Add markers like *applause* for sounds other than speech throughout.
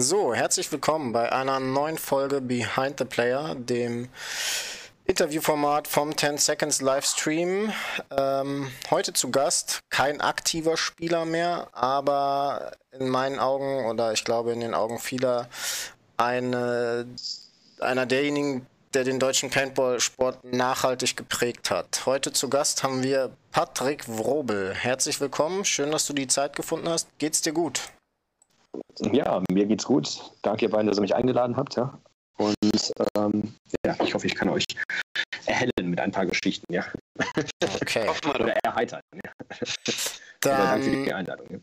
So, herzlich willkommen bei einer neuen Folge Behind the Player, dem Interviewformat vom 10 Seconds Livestream. Ähm, heute zu Gast kein aktiver Spieler mehr, aber in meinen Augen oder ich glaube in den Augen vieler eine, einer derjenigen, der den deutschen Paintball-Sport nachhaltig geprägt hat. Heute zu Gast haben wir Patrick Wrobel. Herzlich willkommen, schön, dass du die Zeit gefunden hast. Geht's dir gut? Ja, mir geht's gut. Danke ihr beiden, dass ihr mich eingeladen habt. Ja. Und ähm, ja, ich hoffe, ich kann euch erhellen mit ein paar Geschichten. Ja. Okay. Oder erheitern. Ja. Dann Danke für die Einladung. Ja.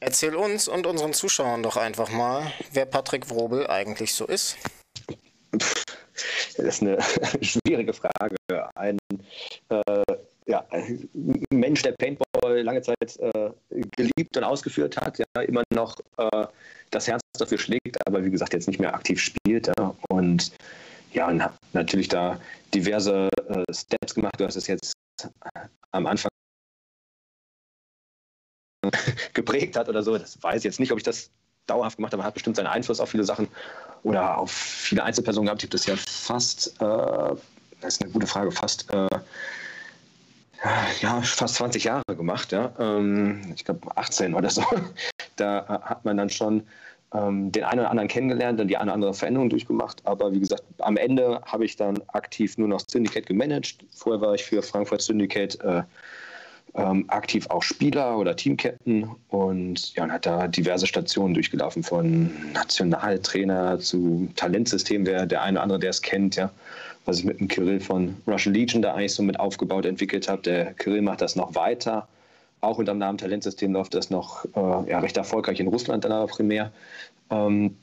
erzähl uns und unseren Zuschauern doch einfach mal, wer Patrick Wrobel eigentlich so ist. Das ist eine *laughs* schwierige Frage. Ein, äh, ja, Mensch, der Paintball lange Zeit äh, geliebt und ausgeführt hat, ja, immer noch äh, das Herz dafür schlägt, aber wie gesagt, jetzt nicht mehr aktiv spielt. Ja, und ja, und natürlich da diverse äh, Steps gemacht. Du hast es jetzt am Anfang *laughs* geprägt hat oder so. Das weiß ich jetzt nicht, ob ich das dauerhaft gemacht habe, hat bestimmt seinen Einfluss auf viele Sachen oder auf viele Einzelpersonen gehabt. Ich habe das ja fast, äh, das ist eine gute Frage, fast, äh, ja, fast 20 Jahre gemacht, ja. Ähm, ich glaube 18 oder so. *laughs* Da hat man dann schon ähm, den einen oder anderen kennengelernt und die eine oder andere Veränderung durchgemacht. Aber wie gesagt, am Ende habe ich dann aktiv nur noch Syndicate gemanagt. Vorher war ich für Frankfurt Syndicate äh, ähm, aktiv auch Spieler oder Teamcaptain und ja, und hat da diverse Stationen durchgelaufen, von Nationaltrainer zu Talentsystem, wer der eine oder andere, der es kennt, ja, was ich mit dem Kirill von Russian Legion da eigentlich so mit aufgebaut, entwickelt habe. Der Kirill macht das noch weiter. Auch unter dem Namen Talentsystem läuft das noch äh, ja, recht erfolgreich in Russland dann aber primär. Ähm,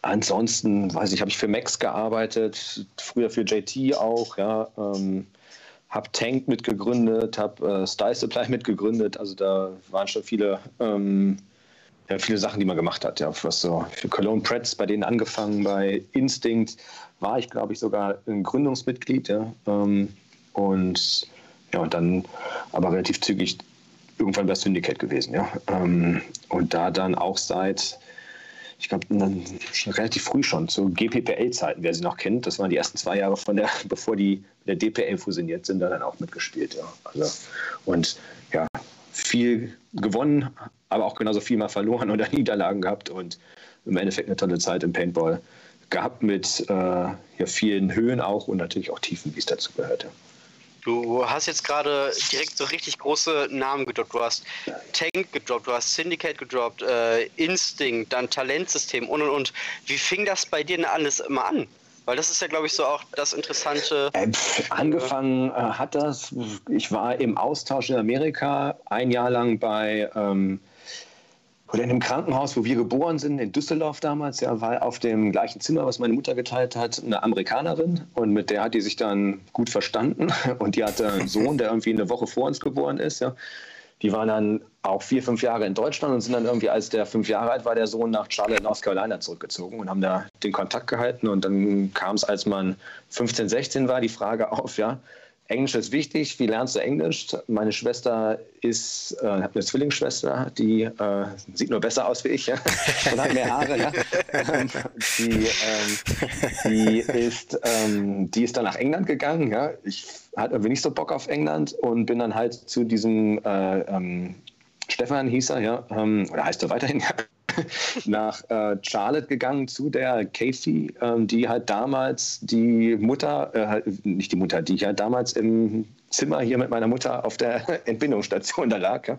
ansonsten, weiß ich, habe ich für Max gearbeitet, früher für JT auch, ja. Ähm, habe Tank mitgegründet, habe äh, Style Supply mitgegründet. Also da waren schon viele, ähm, ja, viele Sachen, die man gemacht hat. Ja, was so für Cologne Pretz, bei denen angefangen, bei Instinct war ich, glaube ich, sogar ein Gründungsmitglied. Ja, ähm, und ja, und dann aber relativ zügig irgendwann bei Syndicate gewesen. Ja, ähm, und da dann auch seit ich glaube, relativ früh schon, zu GPPL-Zeiten, wer sie noch kennt. Das waren die ersten zwei Jahre von der, *laughs* bevor die mit der DPL fusioniert sind, da dann auch mitgespielt. Ja. Also, und ja, viel gewonnen, aber auch genauso viel mal verloren oder *laughs* Niederlagen gehabt und im Endeffekt eine tolle Zeit im Paintball gehabt mit äh, ja, vielen Höhen auch und natürlich auch Tiefen, wie es dazu gehörte. Du hast jetzt gerade direkt so richtig große Namen gedroppt. Du hast Tank gedroppt, du hast Syndicate gedroppt, äh, Instinct, dann Talentsystem und und und. Wie fing das bei dir denn alles immer an? Weil das ist ja, glaube ich, so auch das Interessante. Äh, pf, angefangen äh, hat das, ich war im Austausch in Amerika ein Jahr lang bei ähm, oder in einem Krankenhaus, wo wir geboren sind, in Düsseldorf damals, ja, war auf dem gleichen Zimmer, was meine Mutter geteilt hat, eine Amerikanerin und mit der hat die sich dann gut verstanden *laughs* und die hatte einen Sohn, der irgendwie eine Woche vor uns geboren ist, ja. Die waren dann auch vier, fünf Jahre in Deutschland und sind dann irgendwie, als der fünf Jahre alt war, der Sohn nach Charlotte, North Carolina zurückgezogen und haben da den Kontakt gehalten. Und dann kam es, als man 15, 16 war, die Frage auf, ja, Englisch ist wichtig. Wie lernst du Englisch? Meine Schwester ist, äh, hat eine Zwillingsschwester, die äh, sieht nur besser aus wie ich ja? und hat mehr Haare. Ja? die, ähm, die, ist, ähm, die ist dann nach England gegangen. Ja? Ich hatte irgendwie nicht so Bock auf England und bin dann halt zu diesem äh, ähm, Stefan hieß er, ja, ähm, oder heißt er weiterhin, *laughs* nach äh, Charlotte gegangen zu der Casey, ähm, die halt damals die Mutter, äh, halt, nicht die Mutter, die halt damals im Zimmer hier mit meiner Mutter auf der *laughs* Entbindungsstation da lag. Ja,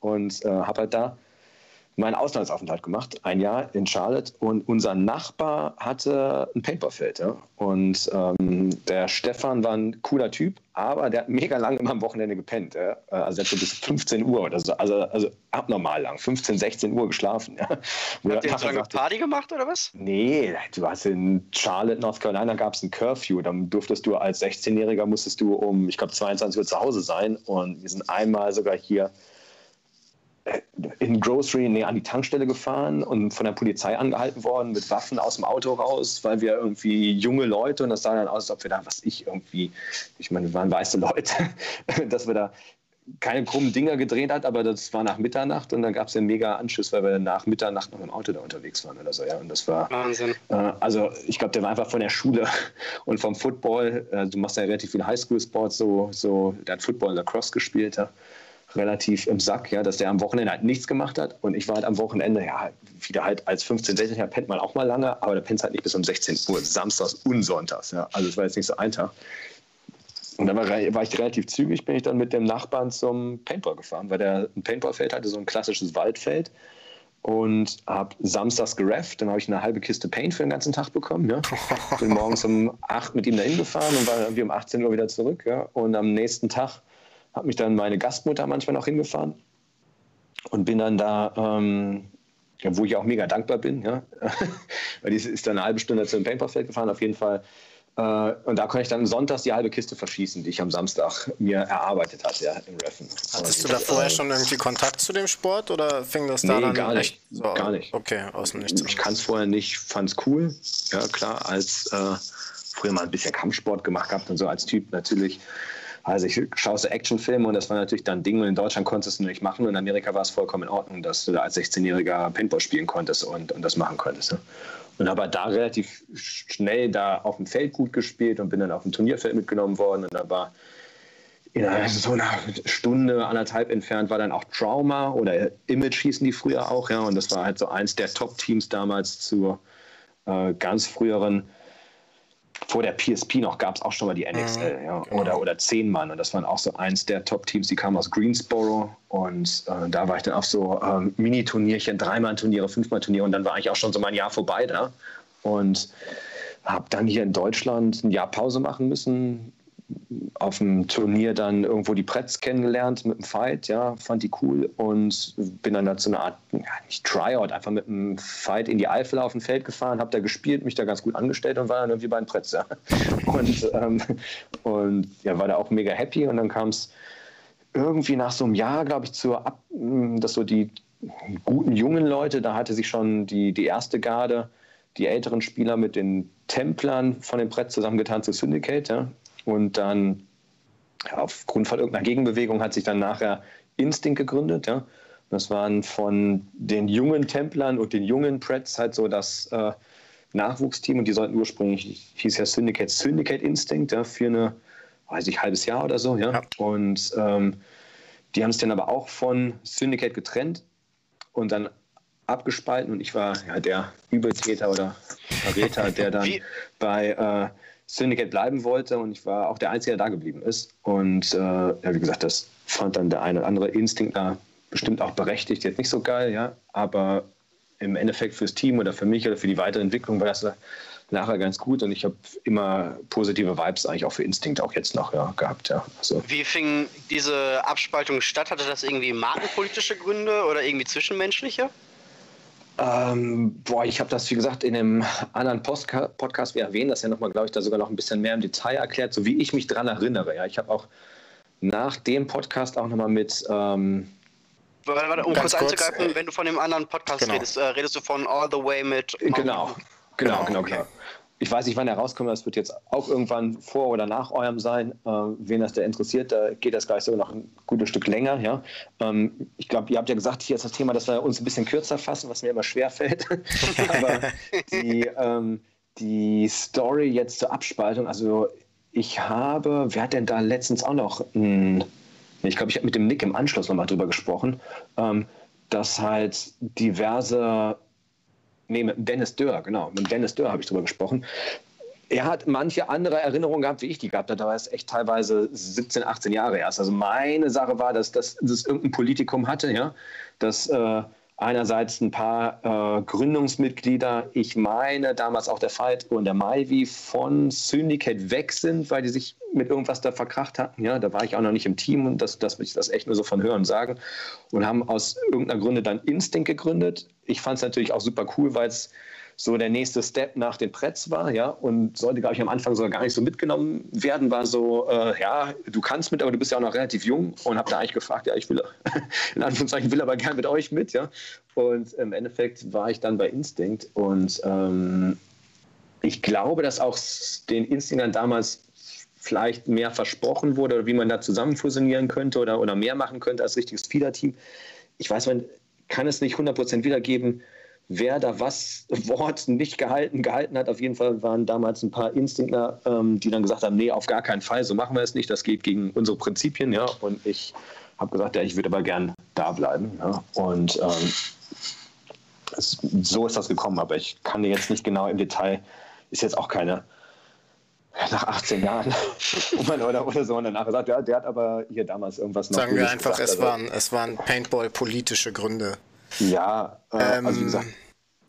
und äh, habe halt da meinen Auslandsaufenthalt gemacht, ein Jahr in Charlotte. Und unser Nachbar hatte ein Paintballfeld. Ja? Und ähm, der Stefan war ein cooler Typ, aber der hat mega lang immer am Wochenende gepennt. Ja? Also der hat so bis 15 Uhr oder so, also, also abnormal lang, 15, 16 Uhr geschlafen. Ja? *laughs* Habt ihr so lange Party gemacht oder was? Nee, du hast in Charlotte, North Carolina gab es ein Curfew. Dann durftest du als 16-Jähriger, musstest du um, ich glaube, 22 Uhr zu Hause sein. Und wir sind einmal sogar hier in Grocery nee, an die Tankstelle gefahren und von der Polizei angehalten worden mit Waffen aus dem Auto raus, weil wir irgendwie junge Leute und das sah dann aus, als ob wir da, was ich irgendwie, ich meine, wir waren weiße Leute, *laughs* dass wir da keine krummen Dinger gedreht hat, aber das war nach Mitternacht und dann gab es einen mega Anschluss, weil wir nach Mitternacht noch im Auto da unterwegs waren oder so, ja. Und das war Wahnsinn. Äh, also ich glaube, der war einfach von der Schule *laughs* und vom Football. Äh, du machst ja relativ viel Highschool-Sports, so, so, der hat Football und Lacrosse gespielt, ja. Relativ im Sack, ja, dass der am Wochenende halt nichts gemacht hat. Und ich war halt am Wochenende, ja, wieder halt als 15-, 16-Jähriger pennt man auch mal lange, aber der pennt halt nicht bis um 16 Uhr, samstags und sonntags, ja. Also es war jetzt nicht so ein Tag. Und dann war, war, ich relativ zügig, bin ich dann mit dem Nachbarn zum Paintball gefahren, weil der ein Paintballfeld hatte, so ein klassisches Waldfeld. Und habe samstags gerefft, dann habe ich eine halbe Kiste Paint für den ganzen Tag bekommen. Ja. *laughs* Bin morgens um 8 mit ihm dahin gefahren und war irgendwie um 18 Uhr wieder zurück. Ja. Und am nächsten Tag hat mich dann meine Gastmutter manchmal noch hingefahren und bin dann da, ähm, ja, wo ich auch mega dankbar bin, ja. *laughs* weil die ist dann eine halbe Stunde zum Paintballfeld gefahren, auf jeden Fall äh, und da konnte ich dann sonntags die halbe Kiste verschießen, die ich am Samstag mir erarbeitet hatte ja, im Reffen. Hattest und, du da vorher äh, schon irgendwie Kontakt zu dem Sport oder fing das da nee, dann gar nicht, so, gar nicht. Okay, aus dem Nichts. Ich kann es vorher nicht, fand es cool. Ja, klar, als äh, früher mal ein bisschen Kampfsport gemacht gehabt und so als Typ natürlich. Also ich schaue Actionfilme und das war natürlich dann Ding und in Deutschland konntest du nicht machen und in Amerika war es vollkommen in Ordnung, dass du da als 16-Jähriger Paintball spielen konntest und, und das machen konntest. Ne? Und habe da relativ schnell da auf dem Feld gut gespielt und bin dann auf dem Turnierfeld mitgenommen worden. Und da war in so einer Stunde, anderthalb entfernt war dann auch Trauma oder Image hießen die früher auch. Ja, und das war halt so eins der Top-Teams damals zur äh, ganz früheren vor der PSP noch gab es auch schon mal die NXL mhm, ja, genau. oder, oder zehn Mann. Und das waren auch so eins der Top-Teams, die kamen aus Greensboro. Und äh, da war ich dann auf so ähm, Mini-Turnierchen, Dreimann-Turniere, Fünfmann-Turniere. Und dann war ich auch schon so mein Jahr vorbei da. Und habe dann hier in Deutschland ein Jahr Pause machen müssen, auf dem Turnier dann irgendwo die Pretz kennengelernt mit dem Fight, ja, fand die cool und bin dann da zu einer Art, ja, nicht Tryout, einfach mit einem Fight in die Eifel auf dem Feld gefahren, habe da gespielt, mich da ganz gut angestellt und war dann irgendwie bei den Pretz, ja. *laughs* Und, ähm, und ja, war da auch mega happy und dann kam es irgendwie nach so einem Jahr, glaube ich, zur Ab dass so die guten jungen Leute, da hatte sich schon die, die erste Garde, die älteren Spieler mit den Templern von dem Brett zusammengetan zu Syndicate, ja. Und dann aufgrund von irgendeiner Gegenbewegung hat sich dann nachher Instinct gegründet. Ja? Das waren von den jungen Templern und den jungen Preds halt so das äh, Nachwuchsteam und die sollten ursprünglich, hieß ja Syndicate, Syndicate Instinct, ja, für eine, weiß ich, halbes Jahr oder so. Ja? ja. Und ähm, die haben es dann aber auch von Syndicate getrennt und dann abgespalten und ich war ja der Übeltäter oder Verräter, *laughs* der dann bei äh, Syndicate bleiben wollte und ich war auch der Einzige, der da geblieben ist. Und äh, ja, wie gesagt, das fand dann der eine oder andere Instinkt da bestimmt auch berechtigt, jetzt nicht so geil, ja, aber im Endeffekt fürs Team oder für mich oder für die weitere Entwicklung war das nachher ganz gut und ich habe immer positive Vibes eigentlich auch für Instinct auch jetzt noch ja, gehabt. Ja. Also. Wie fing diese Abspaltung statt? Hatte das irgendwie markenpolitische Gründe oder irgendwie zwischenmenschliche? Ähm, boah, ich habe das, wie gesagt, in einem anderen Postka Podcast, wir erwähnen das ja nochmal, glaube ich, da sogar noch ein bisschen mehr im Detail erklärt, so wie ich mich daran erinnere. Ja, ich habe auch nach dem Podcast auch nochmal mit. Ähm, warte, warte, um kurz, kurz einzugreifen, äh, wenn du von dem anderen Podcast genau. redest, äh, redest du von All the Way mit. Genau, genau, genau, genau. Okay. genau. Ich weiß nicht, wann er rauskommt, das wird jetzt auch irgendwann vor oder nach eurem sein. Äh, wen das der interessiert, da geht das gleich sogar noch ein gutes Stück länger. Ja? Ähm, ich glaube, ihr habt ja gesagt, hier ist das Thema, dass wir uns ein bisschen kürzer fassen, was mir immer schwer fällt. *laughs* Aber die, ähm, die Story jetzt zur Abspaltung, also ich habe, wer hat denn da letztens auch noch, mh, ich glaube, ich habe mit dem Nick im Anschluss nochmal drüber gesprochen, ähm, dass halt diverse nee, mit Dennis Dörr, genau, mit Dennis Dörr habe ich drüber gesprochen. Er hat manche andere Erinnerungen gehabt, wie ich die gehabt habe. Da war es echt teilweise 17, 18 Jahre erst. Also meine Sache war, dass das irgendein Politikum hatte, ja, dass äh, einerseits ein paar äh, Gründungsmitglieder, ich meine damals auch der Fight und der Maivi von Syndicate weg sind, weil die sich mit irgendwas da verkracht hatten. Ja, da war ich auch noch nicht im Team und das, das ich das echt nur so von hören sagen. Und haben aus irgendeiner Gründe dann Instinct gegründet. Ich fand es natürlich auch super cool, weil es so der nächste Step nach den Pretz war, ja, und sollte, glaube ich, am Anfang sogar gar nicht so mitgenommen werden, war so, äh, ja, du kannst mit, aber du bist ja auch noch relativ jung und habe da eigentlich gefragt, ja, ich will, *laughs* in Anführungszeichen, will aber gern mit euch mit, ja, und im Endeffekt war ich dann bei Instinct und ähm, ich glaube, dass auch den Instinktern damals vielleicht mehr versprochen wurde oder wie man da zusammen fusionieren könnte oder, oder mehr machen könnte als richtiges Feeder-Team. Ich weiß, man kann es nicht 100% wiedergeben, wer da was *laughs* Wort nicht gehalten, gehalten hat. Auf jeden Fall waren damals ein paar Instinktler, ähm, die dann gesagt haben, nee, auf gar keinen Fall, so machen wir es nicht, das geht gegen unsere Prinzipien. Ja. Und ich habe gesagt, ja, ich würde aber gern da bleiben. Ja. Und ähm, es, so ist das gekommen, aber ich kann dir jetzt nicht genau im Detail, ist jetzt auch keine nach 18 Jahren *laughs* oder, oder so und danach gesagt, ja, der hat aber hier damals irgendwas noch Sagen wir einfach, gesagt, es, also, waren, es waren Paintball-politische Gründe. Ja, äh, ähm, also wie gesagt.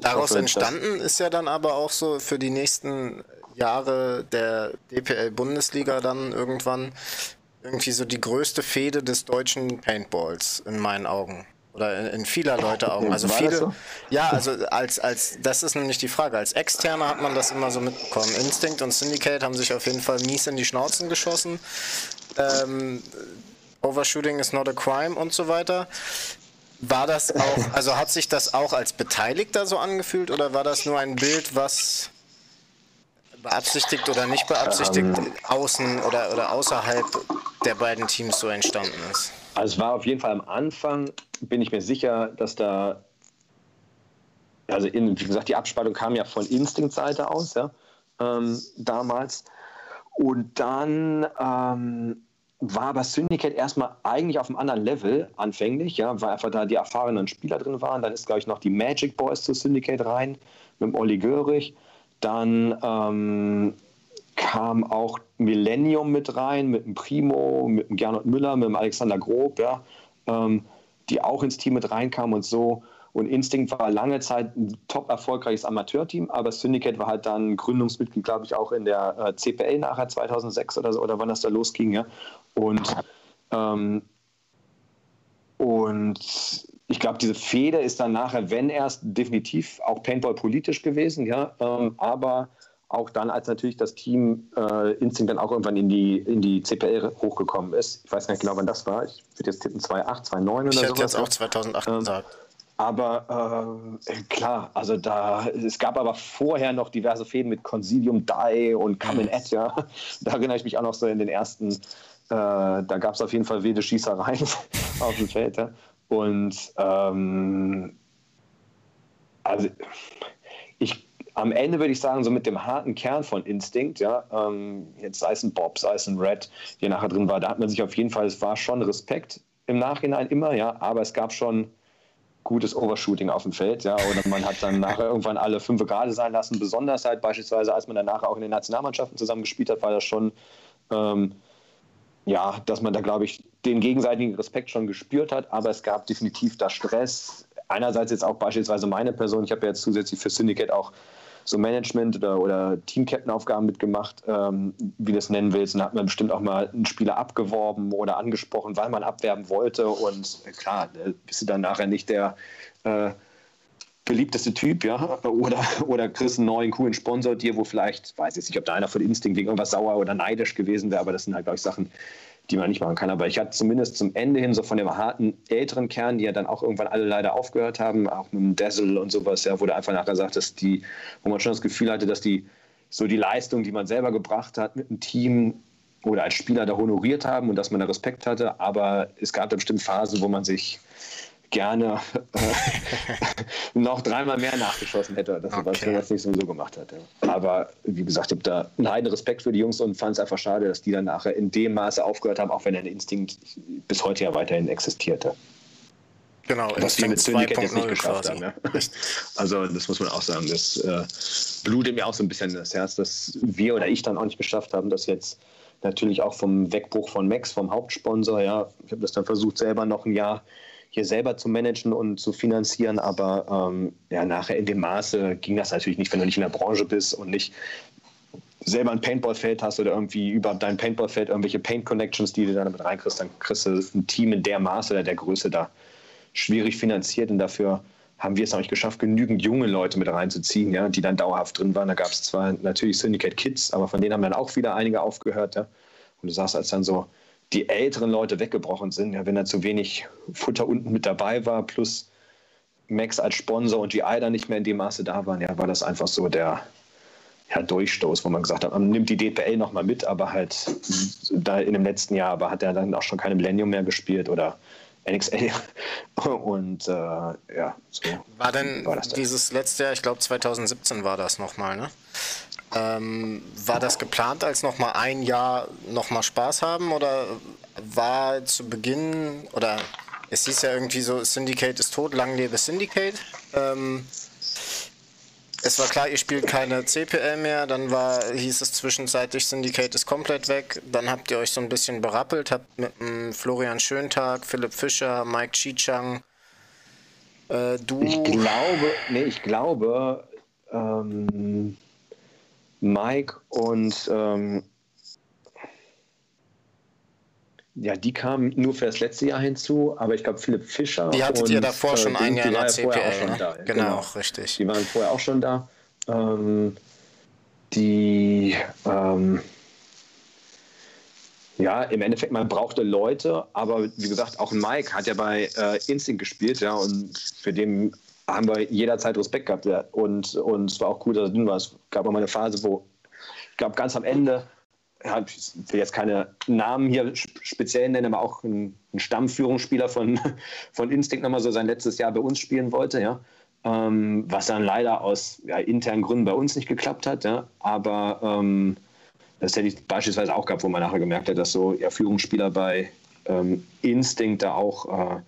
Daraus hoffe, entstanden ist ja dann aber auch so für die nächsten Jahre der DPL-Bundesliga dann irgendwann irgendwie so die größte Fehde des deutschen Paintballs in meinen Augen. Oder in, in vieler Leute Augen. Also War viele. So? Ja, also als, als, das ist nämlich die Frage. Als Externer hat man das immer so mitbekommen. Instinct und Syndicate haben sich auf jeden Fall mies in die Schnauzen geschossen. Ähm, Overshooting is not a crime und so weiter. War das auch, also hat sich das auch als Beteiligter so angefühlt oder war das nur ein Bild, was beabsichtigt oder nicht beabsichtigt ähm, außen oder, oder außerhalb der beiden Teams so entstanden ist? Also es war auf jeden Fall am Anfang, bin ich mir sicher, dass da, also in, wie gesagt, die Abspaltung kam ja von Instinct-Seite aus, ja, ähm, damals. Und dann ähm, war aber Syndicate erstmal eigentlich auf einem anderen Level anfänglich, ja, weil einfach da die erfahrenen Spieler drin waren. Dann ist, glaube ich, noch die Magic Boys zu Syndicate rein mit dem Olli Görig. Dann ähm, kam auch Millennium mit rein, mit dem Primo, mit dem Gernot Müller, mit dem Alexander Grob, ja, ähm, die auch ins Team mit reinkamen und so. Und Instinct war lange Zeit ein top erfolgreiches Amateurteam, aber Syndicate war halt dann Gründungsmitglied, glaube ich, auch in der äh, CPL nachher 2006 oder so, oder wann das da losging, ja. Und, ähm, und ich glaube, diese Fehde ist dann nachher, wenn erst, definitiv auch Paintball politisch gewesen, ja, ähm, aber auch dann, als natürlich das Team äh, Instinct dann auch irgendwann in die, in die CPL hochgekommen ist. Ich weiß nicht genau, wann das war. Ich würde jetzt tippen 2008, 2009 oder so. Ich hätte jetzt auch 2008 ähm, gesagt. Aber äh, klar, also da, es gab aber vorher noch diverse Fäden mit Consilium Die und Ed, ja. Da erinnere ich mich auch noch so in den ersten, äh, da gab es auf jeden Fall wilde Schießereien *laughs* auf dem Feld. Ja. Und ähm, also ich am Ende würde ich sagen, so mit dem harten Kern von Instinct, ja, ähm, jetzt sei es ein Bob, sei es ein Red, der nachher drin war, da hat man sich auf jeden Fall, es war schon Respekt im Nachhinein immer, ja, aber es gab schon gutes Overshooting auf dem Feld, ja, oder man hat dann nachher irgendwann alle fünf gerade sein lassen, besonders halt beispielsweise, als man dann nachher auch in den Nationalmannschaften zusammen gespielt hat, war das schon, ähm, ja, dass man da, glaube ich, den gegenseitigen Respekt schon gespürt hat, aber es gab definitiv da Stress. Einerseits jetzt auch beispielsweise meine Person, ich habe ja jetzt zusätzlich für Syndicate auch so Management- oder, oder Team-Captain-Aufgaben mitgemacht, ähm, wie du es nennen willst. Und da hat man bestimmt auch mal einen Spieler abgeworben oder angesprochen, weil man abwerben wollte. Und äh, klar, äh, bist du dann nachher nicht der äh, beliebteste Typ, ja, oder, oder kriegst einen neuen, coolen Sponsor dir, wo vielleicht, weiß ich nicht, ob da einer von Instinct wegen irgendwas sauer oder neidisch gewesen wäre, aber das sind halt, glaube ich, Sachen, die man nicht machen kann. Aber ich hatte zumindest zum Ende hin so von dem harten älteren Kern, die ja dann auch irgendwann alle leider aufgehört haben, auch mit dem Dazzle und sowas, ja, der einfach nachher sagt, dass die, wo man schon das Gefühl hatte, dass die so die Leistung, die man selber gebracht hat mit dem Team oder als Spieler da honoriert haben und dass man da Respekt hatte. Aber es gab da bestimmt Phasen, wo man sich gerne äh, *laughs* noch dreimal mehr nachgeschossen hätte, das, okay. er jetzt nicht sowieso gemacht hat. Aber wie gesagt, ich habe da einen heiden Respekt für die Jungs und fand es einfach schade, dass die dann nachher in dem Maße aufgehört haben, auch wenn der Instinkt bis heute ja weiterhin existierte. Genau, was wir mit Syndicate jetzt nicht geschafft haben. Ja. *laughs* Also das muss man auch sagen, das äh, blutet mir auch so ein bisschen das Herz, dass wir oder ich dann auch nicht geschafft haben, das jetzt natürlich auch vom Wegbruch von Max, vom Hauptsponsor, ja, ich habe das dann versucht selber noch ein Jahr hier selber zu managen und zu finanzieren. Aber ähm, ja, nachher in dem Maße ging das natürlich nicht, wenn du nicht in der Branche bist und nicht selber ein Paintballfeld hast oder irgendwie über dein Paintballfeld irgendwelche Paint-Connections, die du dann damit reinkriegst, dann kriegst du ein Team in der Maße oder der Größe da schwierig finanziert und dafür haben wir es auch nicht geschafft, genügend junge Leute mit reinzuziehen, ja, die dann dauerhaft drin waren. Da gab es zwar natürlich Syndicate Kids, aber von denen haben dann auch wieder einige aufgehört. Ja. Und du sagst, als dann so die älteren Leute weggebrochen sind, ja, wenn da zu wenig Futter unten mit dabei war, plus Max als Sponsor und die Eider nicht mehr in dem Maße da waren, ja, war das einfach so der, ja, Durchstoß, wo man gesagt hat, man nimmt die DPL nochmal mit, aber halt da in dem letzten Jahr, aber hat er dann auch schon keine Millennium mehr gespielt oder NXL. *laughs* Und äh, ja, so. War denn war dieses letzte Jahr, ich glaube 2017 war das nochmal, ne? Ähm, war das geplant als nochmal ein Jahr nochmal Spaß haben oder war zu Beginn oder es hieß ja irgendwie so, Syndicate ist tot, lang lebe Syndicate. Ähm, es war klar, ihr spielt keine CPL mehr, dann war, hieß es zwischenzeitlich, Syndicate ist komplett weg. Dann habt ihr euch so ein bisschen berappelt, habt mit Florian Schöntag, Philipp Fischer, Mike Chichang, äh, du. Ich glaube, nee, ich glaube, ähm, Mike und ähm, ja, die kamen nur für das letzte Jahr hinzu, aber ich glaube Philipp Fischer. Die hattet und, ihr davor schon ein Jahr in der CPL, ne? da, genau, genau, richtig. Die waren vorher auch schon da. Ähm, die, ähm, ja, im Endeffekt, man brauchte Leute, aber wie gesagt, auch Mike hat ja bei äh, Instinct gespielt, ja, und für den haben wir jederzeit Respekt gehabt, ja, und, und es war auch cool, dass er dünn war. Es gab auch mal eine Phase, wo, ich glaube, ganz am Ende ich will jetzt keine Namen hier speziell nennen, aber auch ein, ein Stammführungsspieler von, *laughs* von Instinct nochmal so sein letztes Jahr bei uns spielen wollte, ja. Ähm, was dann leider aus ja, internen Gründen bei uns nicht geklappt hat, ja. Aber ähm, das hätte ich beispielsweise auch gehabt, wo man nachher gemerkt hat, dass so ja, Führungsspieler bei ähm, Instinct da auch äh,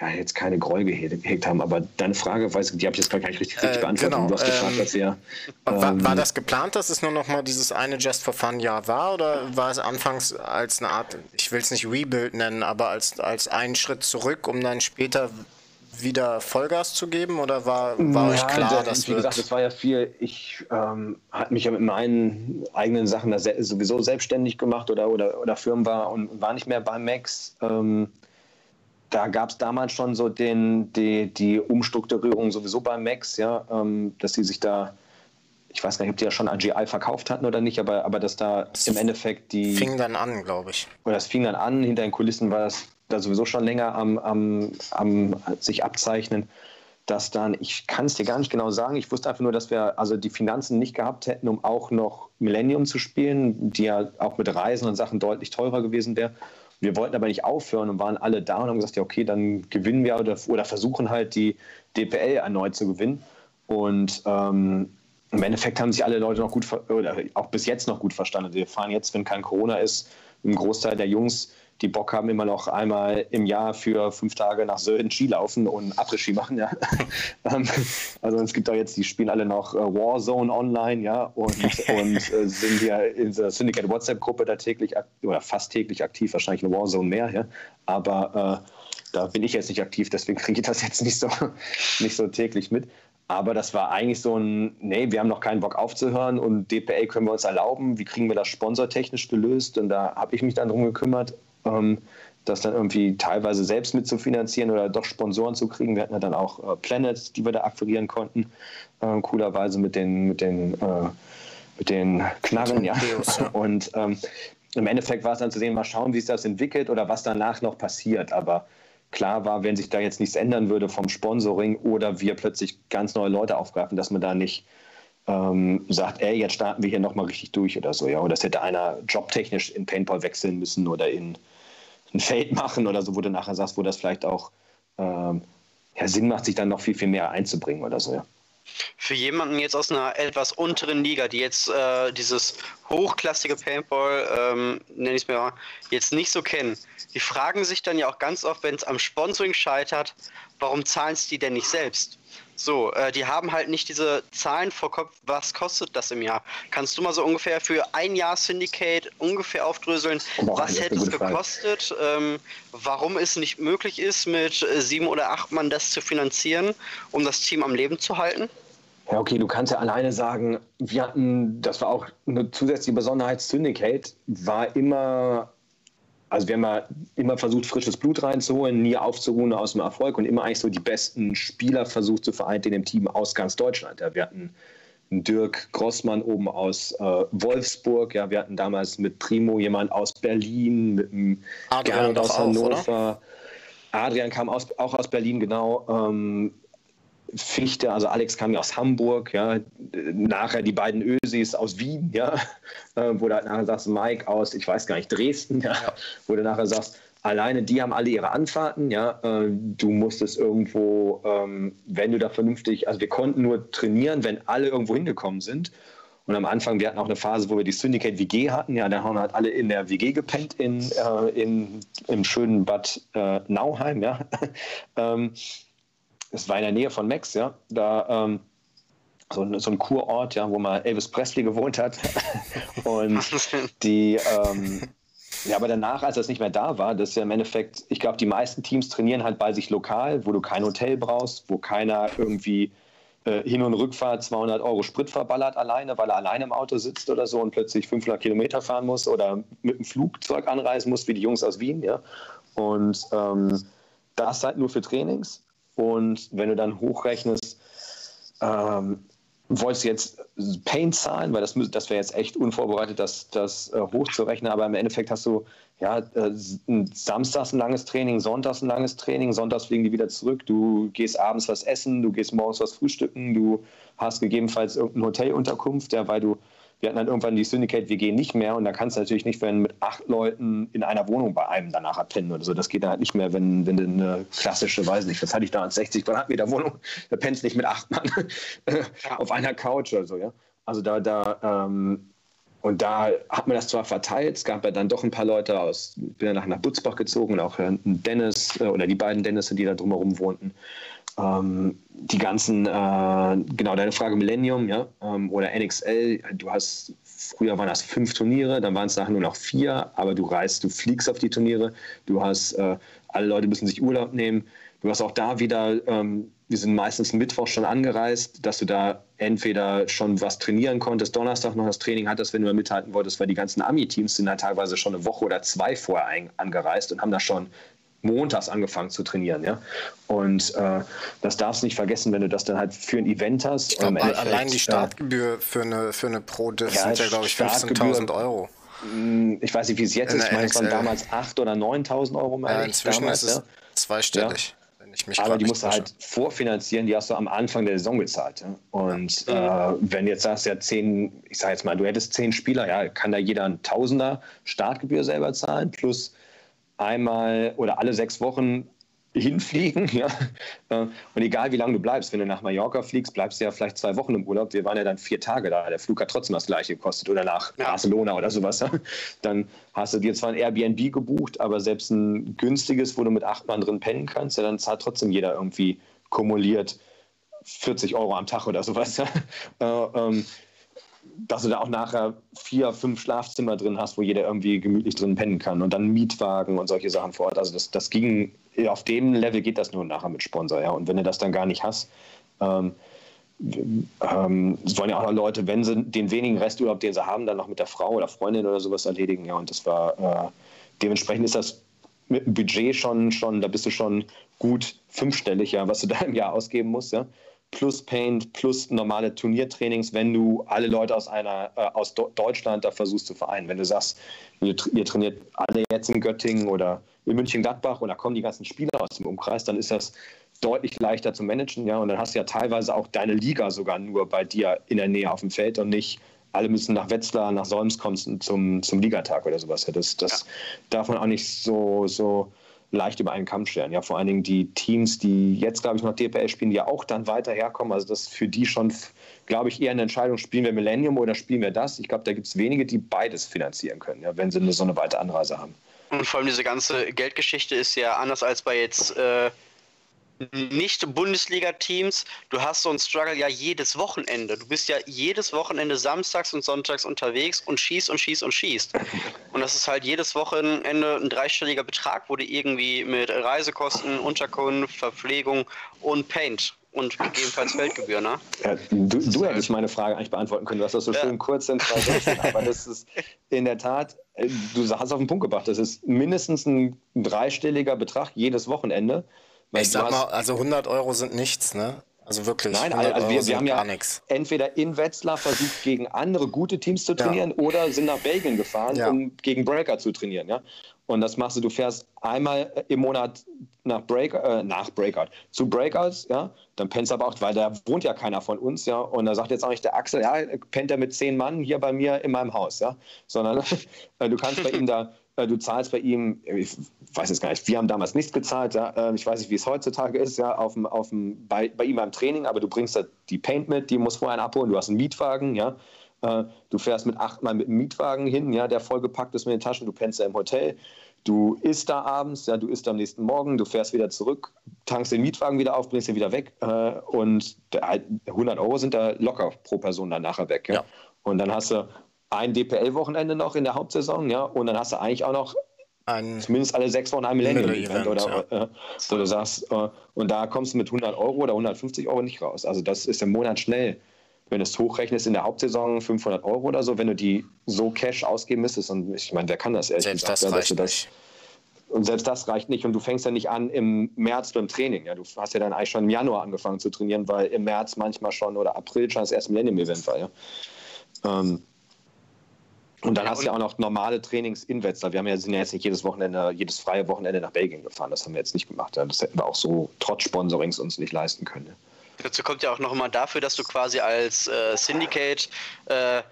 ja, jetzt keine Gräuel gehegt haben. Aber deine Frage, weiß, die habe ich jetzt gar nicht richtig, richtig äh, beantwortet. Genau, du hast gefragt, ähm, dass wir, war, war, ähm, das geplant, dass es nur noch mal dieses eine Just for Fun Jahr war? Oder war es anfangs als eine Art, ich will es nicht Rebuild nennen, aber als, als einen Schritt zurück, um dann später wieder Vollgas zu geben? Oder war, war ja, euch klar, dass Wie gesagt, das war ja viel. Ich ähm, hatte mich ja mit meinen eigenen Sachen sowieso selbstständig gemacht oder, oder, oder Firmen war und war nicht mehr bei Max. Ähm, da gab es damals schon so den, die, die Umstrukturierung sowieso bei Max, ja, ähm, dass sie sich da, ich weiß gar nicht, ob die ja schon AGI verkauft hatten oder nicht, aber, aber dass da das im Endeffekt die. Fing dann an, glaube ich. Oder das fing dann an, hinter den Kulissen war das da sowieso schon länger am, am, am sich abzeichnen, dass dann, ich kann es dir gar nicht genau sagen, ich wusste einfach nur, dass wir also die Finanzen nicht gehabt hätten, um auch noch Millennium zu spielen, die ja auch mit Reisen und Sachen deutlich teurer gewesen wäre. Wir wollten aber nicht aufhören und waren alle da und haben gesagt, ja, okay, dann gewinnen wir oder, oder versuchen halt die DPL erneut zu gewinnen. Und ähm, im Endeffekt haben sich alle Leute noch gut, oder auch bis jetzt noch gut verstanden. Wir fahren jetzt, wenn kein Corona ist, ein Großteil der Jungs die Bock haben, immer noch einmal im Jahr für fünf Tage nach Sölden Ski laufen und Après-Ski machen, ja. *laughs* Ähm, also es gibt auch jetzt, die spielen alle noch äh, Warzone online, ja, und, *laughs* und äh, sind hier in der Syndicate WhatsApp-Gruppe da täglich oder fast täglich aktiv, wahrscheinlich in Warzone mehr, ja. Aber äh, da bin ich jetzt nicht aktiv, deswegen kriege ich das *laughs* jetzt nicht so, nicht so täglich mit. Aber das war eigentlich so ein, nee, wir haben noch keinen Bock aufzuhören und DPA können wir uns erlauben. Wie kriegen wir das sponsortechnisch gelöst? Und da habe ich mich dann drum gekümmert ähm, das dann irgendwie teilweise selbst mitzufinanzieren oder doch Sponsoren zu kriegen. Wir hatten ja dann auch äh, Planets, die wir da akquirieren konnten, äh, coolerweise mit den, mit den, äh, mit den Knarren, ja. *laughs* Und ähm, im Endeffekt war es dann zu sehen, mal schauen, wie sich das entwickelt oder was danach noch passiert. Aber klar war, wenn sich da jetzt nichts ändern würde vom Sponsoring oder wir plötzlich ganz neue Leute aufgreifen, dass man da nicht ähm, sagt, ey, jetzt starten wir hier nochmal richtig durch oder so, ja. Oder das hätte einer jobtechnisch in Paintball wechseln müssen oder in ein Feld *laughs* machen oder so, wo du nachher sagst, wo das vielleicht auch ähm, ja, Sinn macht, sich dann noch viel, viel mehr einzubringen oder so, ja. Für jemanden jetzt aus einer etwas unteren Liga, die jetzt äh, dieses hochklassige Paintball, ähm, nenne ich es mir mal, jetzt nicht so kennen, die fragen sich dann ja auch ganz oft, wenn es am Sponsoring scheitert, warum zahlen es die denn nicht selbst? So, äh, die haben halt nicht diese Zahlen vor Kopf, was kostet das im Jahr? Kannst du mal so ungefähr für ein Jahr Syndicate ungefähr aufdröseln, Boah, was hätte es gekostet, ähm, warum es nicht möglich ist, mit äh, sieben oder acht Mann das zu finanzieren, um das Team am Leben zu halten? Ja, okay, du kannst ja alleine sagen, wir hatten, das war auch eine zusätzliche Besonderheit, Syndicate war immer also wir haben ja immer versucht, frisches Blut reinzuholen, nie aufzuruhen aus dem Erfolg und immer eigentlich so die besten Spieler versucht zu vereinen in dem Team aus ganz Deutschland. Ja, wir hatten Dirk Grossmann oben aus äh, Wolfsburg, ja, wir hatten damals mit Primo jemand aus Berlin, mit dem Adrian aus Hannover. Auch, Adrian kam aus, auch aus Berlin, genau. Ähm, Fichte, also Alex kam ja aus Hamburg, ja, nachher die beiden Ösis aus Wien, ja, äh, wo du halt nachher sagst, Mike aus, ich weiß gar nicht, Dresden, ja, ja. wo du nachher sagst, alleine die haben alle ihre Anfahrten, ja, äh, du musstest irgendwo, ähm, wenn du da vernünftig, also wir konnten nur trainieren, wenn alle irgendwo hingekommen sind. Und am Anfang, wir hatten auch eine Phase, wo wir die Syndicate WG hatten. Ja, da haben wir halt alle in der WG gepennt in, äh, in, im schönen Bad äh, Nauheim. Ja. *laughs* ähm, es war in der Nähe von Max, ja. Da ähm, so, ein, so ein Kurort, ja, wo mal Elvis Presley gewohnt hat. *laughs* und die, ähm, ja, aber danach, als das nicht mehr da war, das ist ja im Endeffekt, ich glaube, die meisten Teams trainieren halt bei sich lokal, wo du kein Hotel brauchst, wo keiner irgendwie äh, Hin- und Rückfahrt 200 Euro Sprit verballert alleine, weil er alleine im Auto sitzt oder so und plötzlich 500 Kilometer fahren muss oder mit dem Flugzeug anreisen muss, wie die Jungs aus Wien, ja. Und ähm, das halt nur für Trainings. Und wenn du dann hochrechnest, ähm, wolltest du jetzt Paint zahlen, weil das, das wäre jetzt echt unvorbereitet, das, das äh, hochzurechnen, aber im Endeffekt hast du ja, äh, samstags ein langes Training, sonntags ein langes Training, sonntags fliegen die wieder zurück, du gehst abends was essen, du gehst morgens was frühstücken, du hast gegebenenfalls irgendeine Hotelunterkunft, ja, weil du wir hatten dann irgendwann die Syndicate-WG nicht mehr und da kannst du natürlich nicht, wenn mit acht Leuten in einer Wohnung bei einem danach abpennen oder so. Das geht dann halt nicht mehr, wenn, wenn du eine klassische, weiß nicht, was hatte ich da als 60 Quadratmeter Wohnung, da pennst nicht mit acht Mann *laughs* auf einer Couch oder so, ja. Also da, da, ähm, und da hat man das zwar verteilt, es gab ja dann doch ein paar Leute aus, bin ja nach, nach Butzbach gezogen und auch Dennis äh, oder die beiden Dennisse, die da drumherum wohnten. Ähm, die ganzen, äh, genau, deine Frage Millennium, ja, ähm, oder NXL, du hast, früher waren das fünf Turniere, dann waren es nachher nur noch vier, aber du reist, du fliegst auf die Turniere, du hast, äh, alle Leute müssen sich Urlaub nehmen, du hast auch da wieder, ähm, wir sind meistens Mittwoch schon angereist, dass du da entweder schon was trainieren konntest, Donnerstag noch das Training hattest, wenn du mithalten wolltest, weil die ganzen Ami-Teams sind da teilweise schon eine Woche oder zwei vorher angereist und haben da schon montags angefangen zu trainieren. Ja? Und äh, das darfst du nicht vergessen, wenn du das dann halt für ein Event hast. Ich glaub, allein die Startgebühr für eine, für eine Pro-Div ja, sind ja, glaube ich, 15.000 Euro. Hm, ich weiß nicht, wie es jetzt ist. Ich meine, es waren damals 8.000 oder 9.000 Euro. Ja, inzwischen damals, ist es ja? zweistellig. Aber die musst du halt vorfinanzieren, die hast du am Anfang der Saison gezahlt. Ja? Und ja. äh, wenn jetzt sagst, ja zehn, ich sag jetzt mal, du hättest zehn Spieler, ja, kann da jeder ein Tausender Startgebühr selber zahlen, plus einmal oder alle sechs Wochen hinfliegen. *laughs* Ja? Äh, und egal wie lange du bleibst, wenn du nach Mallorca fliegst, bleibst du ja vielleicht zwei Wochen im Urlaub. Wir waren ja dann vier Tage da. Der Flug hat trotzdem das gleiche gekostet oder nach. Barcelona oder sowas. Dann hast du dir zwar ein Airbnb gebucht, aber selbst ein günstiges, wo du mit acht Mann drin pennen kannst, ja, dann zahlt trotzdem jeder irgendwie kumuliert 40 Euro am Tag oder sowas. Dass du da auch nachher vier, fünf Schlafzimmer drin hast, wo jeder irgendwie gemütlich drin pennen kann und dann Mietwagen und solche Sachen vor Ort. Also das, das ging, auf dem Level geht das nur nachher mit Sponsor, ja. Und wenn du das dann gar nicht hast, ähm, ähm, wollen ja auch noch Leute, wenn sie den wenigen Resturlaub, den sie haben, dann noch mit der Frau oder Freundin oder sowas erledigen, ja. Und das war, äh, dementsprechend ist das mit dem Budget schon, schon, da bist du schon gut fünfstellig, ja, was du da im Jahr ausgeben musst, ja plus Paint, plus normale Turniertrainings, wenn du alle Leute aus einer äh, aus Do Deutschland da versuchst zu vereinen. Wenn du sagst, ihr, ihr, trainiert alle jetzt in Göttingen oder in München-Gladbach und da kommen die ganzen Spieler aus dem Umkreis, dann ist das deutlich leichter zu managen, ja. Und dann hast du ja teilweise auch deine Liga sogar nur bei dir in der Nähe auf dem Feld und nicht alle müssen nach Wetzlar, nach Solms kommen zum, zum Ligatag oder sowas. Das, das ja. darf man auch nicht so, so leicht über einen Kamm stellen. Ja, vor allen Dingen die Teams, die jetzt, glaube ich, noch DPL spielen, die ja auch dann weiter herkommen. Also das ist für die schon, glaube ich, eher eine Entscheidung, spielen wir Millennium oder spielen wir das? Ich glaube, da gibt es wenige, die beides finanzieren können, ja, wenn sie eine, so eine weite Anreise haben. Und vor allem diese ganze Geldgeschichte ist ja anders als bei jetzt äh, nicht Bundesliga-Teams, du hast so einen Struggle ja jedes Wochenende. Du bist ja jedes Wochenende samstags und sonntags unterwegs und schießt und schießt und schießt. Und das ist halt jedes Wochenende ein dreistelliger Betrag, wo du irgendwie mit Reisekosten, Unterkunft, Verpflegung und Paint und gegebenenfalls Feldgebühr, ne? Ja, du, du hättest meine Frage eigentlich beantworten können. Du hast das so ja. schön kurz in zwei Sätzen, *laughs* aber das ist in der Tat, äh, du hast auf den Punkt gebracht, das ist mindestens ein dreistelliger Betrag jedes Wochenende. Weil ich sag mal, also 100 Euro sind nichts, ne? Also wirklich. Nein, also wir, wir haben ja nix. entweder in Wetzlar versucht, gegen andere gute Teams zu trainieren ja. oder sind nach Belgien gefahren, ja. um gegen Breaker zu trainieren. Ja? Und das machst du, du fährst einmal im Monat nach, Break, äh, nach Breakout zu Breakouts, ja, dann pennst du aber auch, weil da wohnt ja keiner von uns, ja, und da sagt jetzt auch nicht der Axel, ja, pennt er mit zehn Mann hier bei mir in meinem Haus, ja, sondern *laughs* du kannst bei ihm da, du zahlst bei ihm, ich weiß jetzt gar nicht, wir haben damals nichts gezahlt, ja, äh, ich weiß nicht, wie es heutzutage ist, ja, auf dem, auf dem, bei, bei ihm beim Training, aber du bringst da die Paint mit, die muss vorher abholen, du hast einen Mietwagen, ja, äh, du fährst mit achtmal mit einem Mietwagen hin, ja, der vollgepackt ist mit den Taschen, du pennst ja im Hotel. Du isst da abends, ja, du isst am nächsten Morgen, du fährst wieder zurück, tankst den Mietwagen wieder auf, bringst ihn wieder weg äh, und 100 Euro sind da locker pro Person dann nachher weg. Ja? ja. Und dann hast du ein DPL-Wochenende noch in der Hauptsaison, ja, und dann hast du eigentlich auch noch ein zumindest alle sechs Wochen ein Millennium-Event oder ja. äh, so du sagst, äh, und da kommst du mit 100 Euro oder 150 Euro nicht raus. Also das ist im Monat schnell wenn du es hochrechnest in der Hauptsaison 500 Euro oder so, wenn du die so Cash ausgeben müsstest, und ich meine, wer kann das ehrlich Selbst gesagt? Das reicht das, nicht. Und selbst das reicht nicht. Und du fängst ja nicht an im März beim Training. Ja, du hast ja dann eigentlich schon im Januar angefangen zu trainieren, weil im März manchmal schon oder April schon das erste Millennium-Event war. Ja. Ähm, und dann ja, hast du ja auch noch normale Trainings in Wetzlar. Wir haben ja, sind ja jetzt nicht jedes Wochenende, jedes freie Wochenende nach Belgien gefahren. Das haben wir jetzt nicht gemacht. Das hätten wir auch so trotz Sponsorings uns nicht leisten können. Ja. Dazu kommt ja auch noch mal dafür, dass du quasi als äh, Syndicate äh,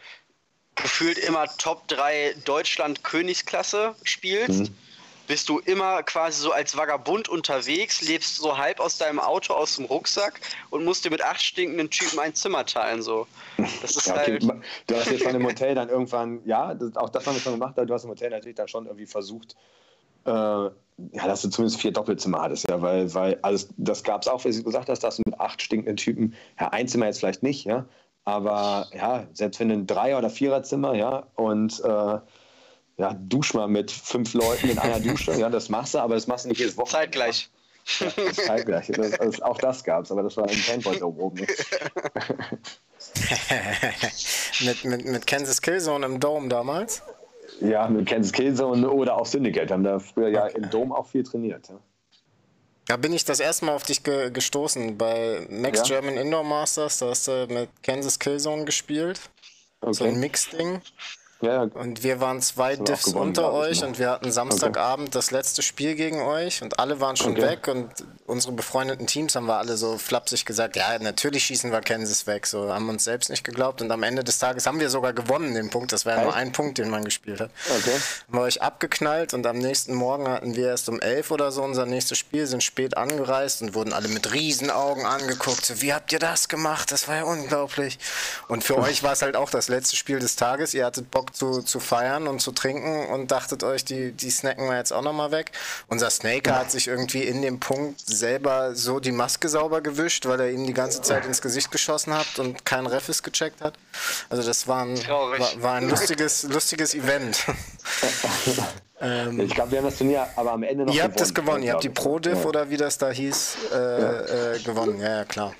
gefühlt immer Top 3 Deutschland Königsklasse spielst. Mhm. Bist du immer quasi so als Vagabund unterwegs, lebst so halb aus deinem Auto, aus dem Rucksack und musst dir mit acht stinkenden Typen ein Zimmer teilen. So. Das ist ja, okay. halt du hast jetzt schon im Hotel dann irgendwann, ja, das, auch das haben wir schon gemacht, aber du hast im Hotel natürlich dann schon irgendwie versucht, äh, ja, dass du zumindest vier Doppelzimmer hattest, ja, weil, weil also das gab es auch, wie du gesagt hast, dass du mit acht stinkenden Typen, ja, ein Zimmer jetzt vielleicht nicht, ja, aber ja, selbst wenn du ein Dreier- oder Viererzimmer, ja, und äh, ja, dusch mal mit fünf Leuten in einer Dusche, ja, das machst du, aber das machst du nicht jedes Wochenende. Zeitgleich. Ja, zeitgleich. Das, das, auch das gab es, aber das war ein Fanboy da oben nicht. *laughs* mit, mit, mit Kansas Killzone im Dome damals? Ja, mit Kansas Killzone oder auch Syndicate. Wir haben da früher ja im Dom auch viel trainiert. Ja. Da bin ich das erste Mal auf dich ge gestoßen bei Max ja? German Indoor Masters. Da hast du mit Kansas Killzone gespielt. Okay. So ein Mix-Ding. Ja, und wir waren zwei Diffs unter euch und wir hatten Samstagabend okay. das letzte Spiel gegen euch und alle waren schon okay. weg und unsere befreundeten Teams haben wir alle so flapsig gesagt, ja, natürlich schießen wir Kansas weg, so haben uns selbst nicht geglaubt und am Ende des Tages haben wir sogar gewonnen den Punkt, das war ja nur ein Punkt, den man gespielt hat. Okay. Haben wir euch abgeknallt und am nächsten Morgen hatten wir erst um elf oder so unser nächstes Spiel, sind spät angereist und wurden alle mit Riesenaugen angeguckt, so, wie habt ihr das gemacht? Das war ja unglaublich. Und für *laughs* euch war es halt auch das letzte Spiel des Tages, ihr hattet Bock zu, zu feiern und zu trinken und dachtet euch, die, die snacken wir jetzt auch nochmal weg. Unser Snaker hat sich irgendwie in dem Punkt selber so die Maske sauber gewischt, weil er ihm die ganze Zeit ins Gesicht geschossen hat und kein Refis gecheckt hat. Also das war ein, war, war ein lustiges, lustiges Event. *laughs* ähm, ich glaube, wir haben das Turnier aber am Ende noch Ihr habt gewonnen, das gewonnen, ihr habt die Pro-Diff ja. oder wie das da hieß, äh, ja. äh, gewonnen. Ja, ja, klar.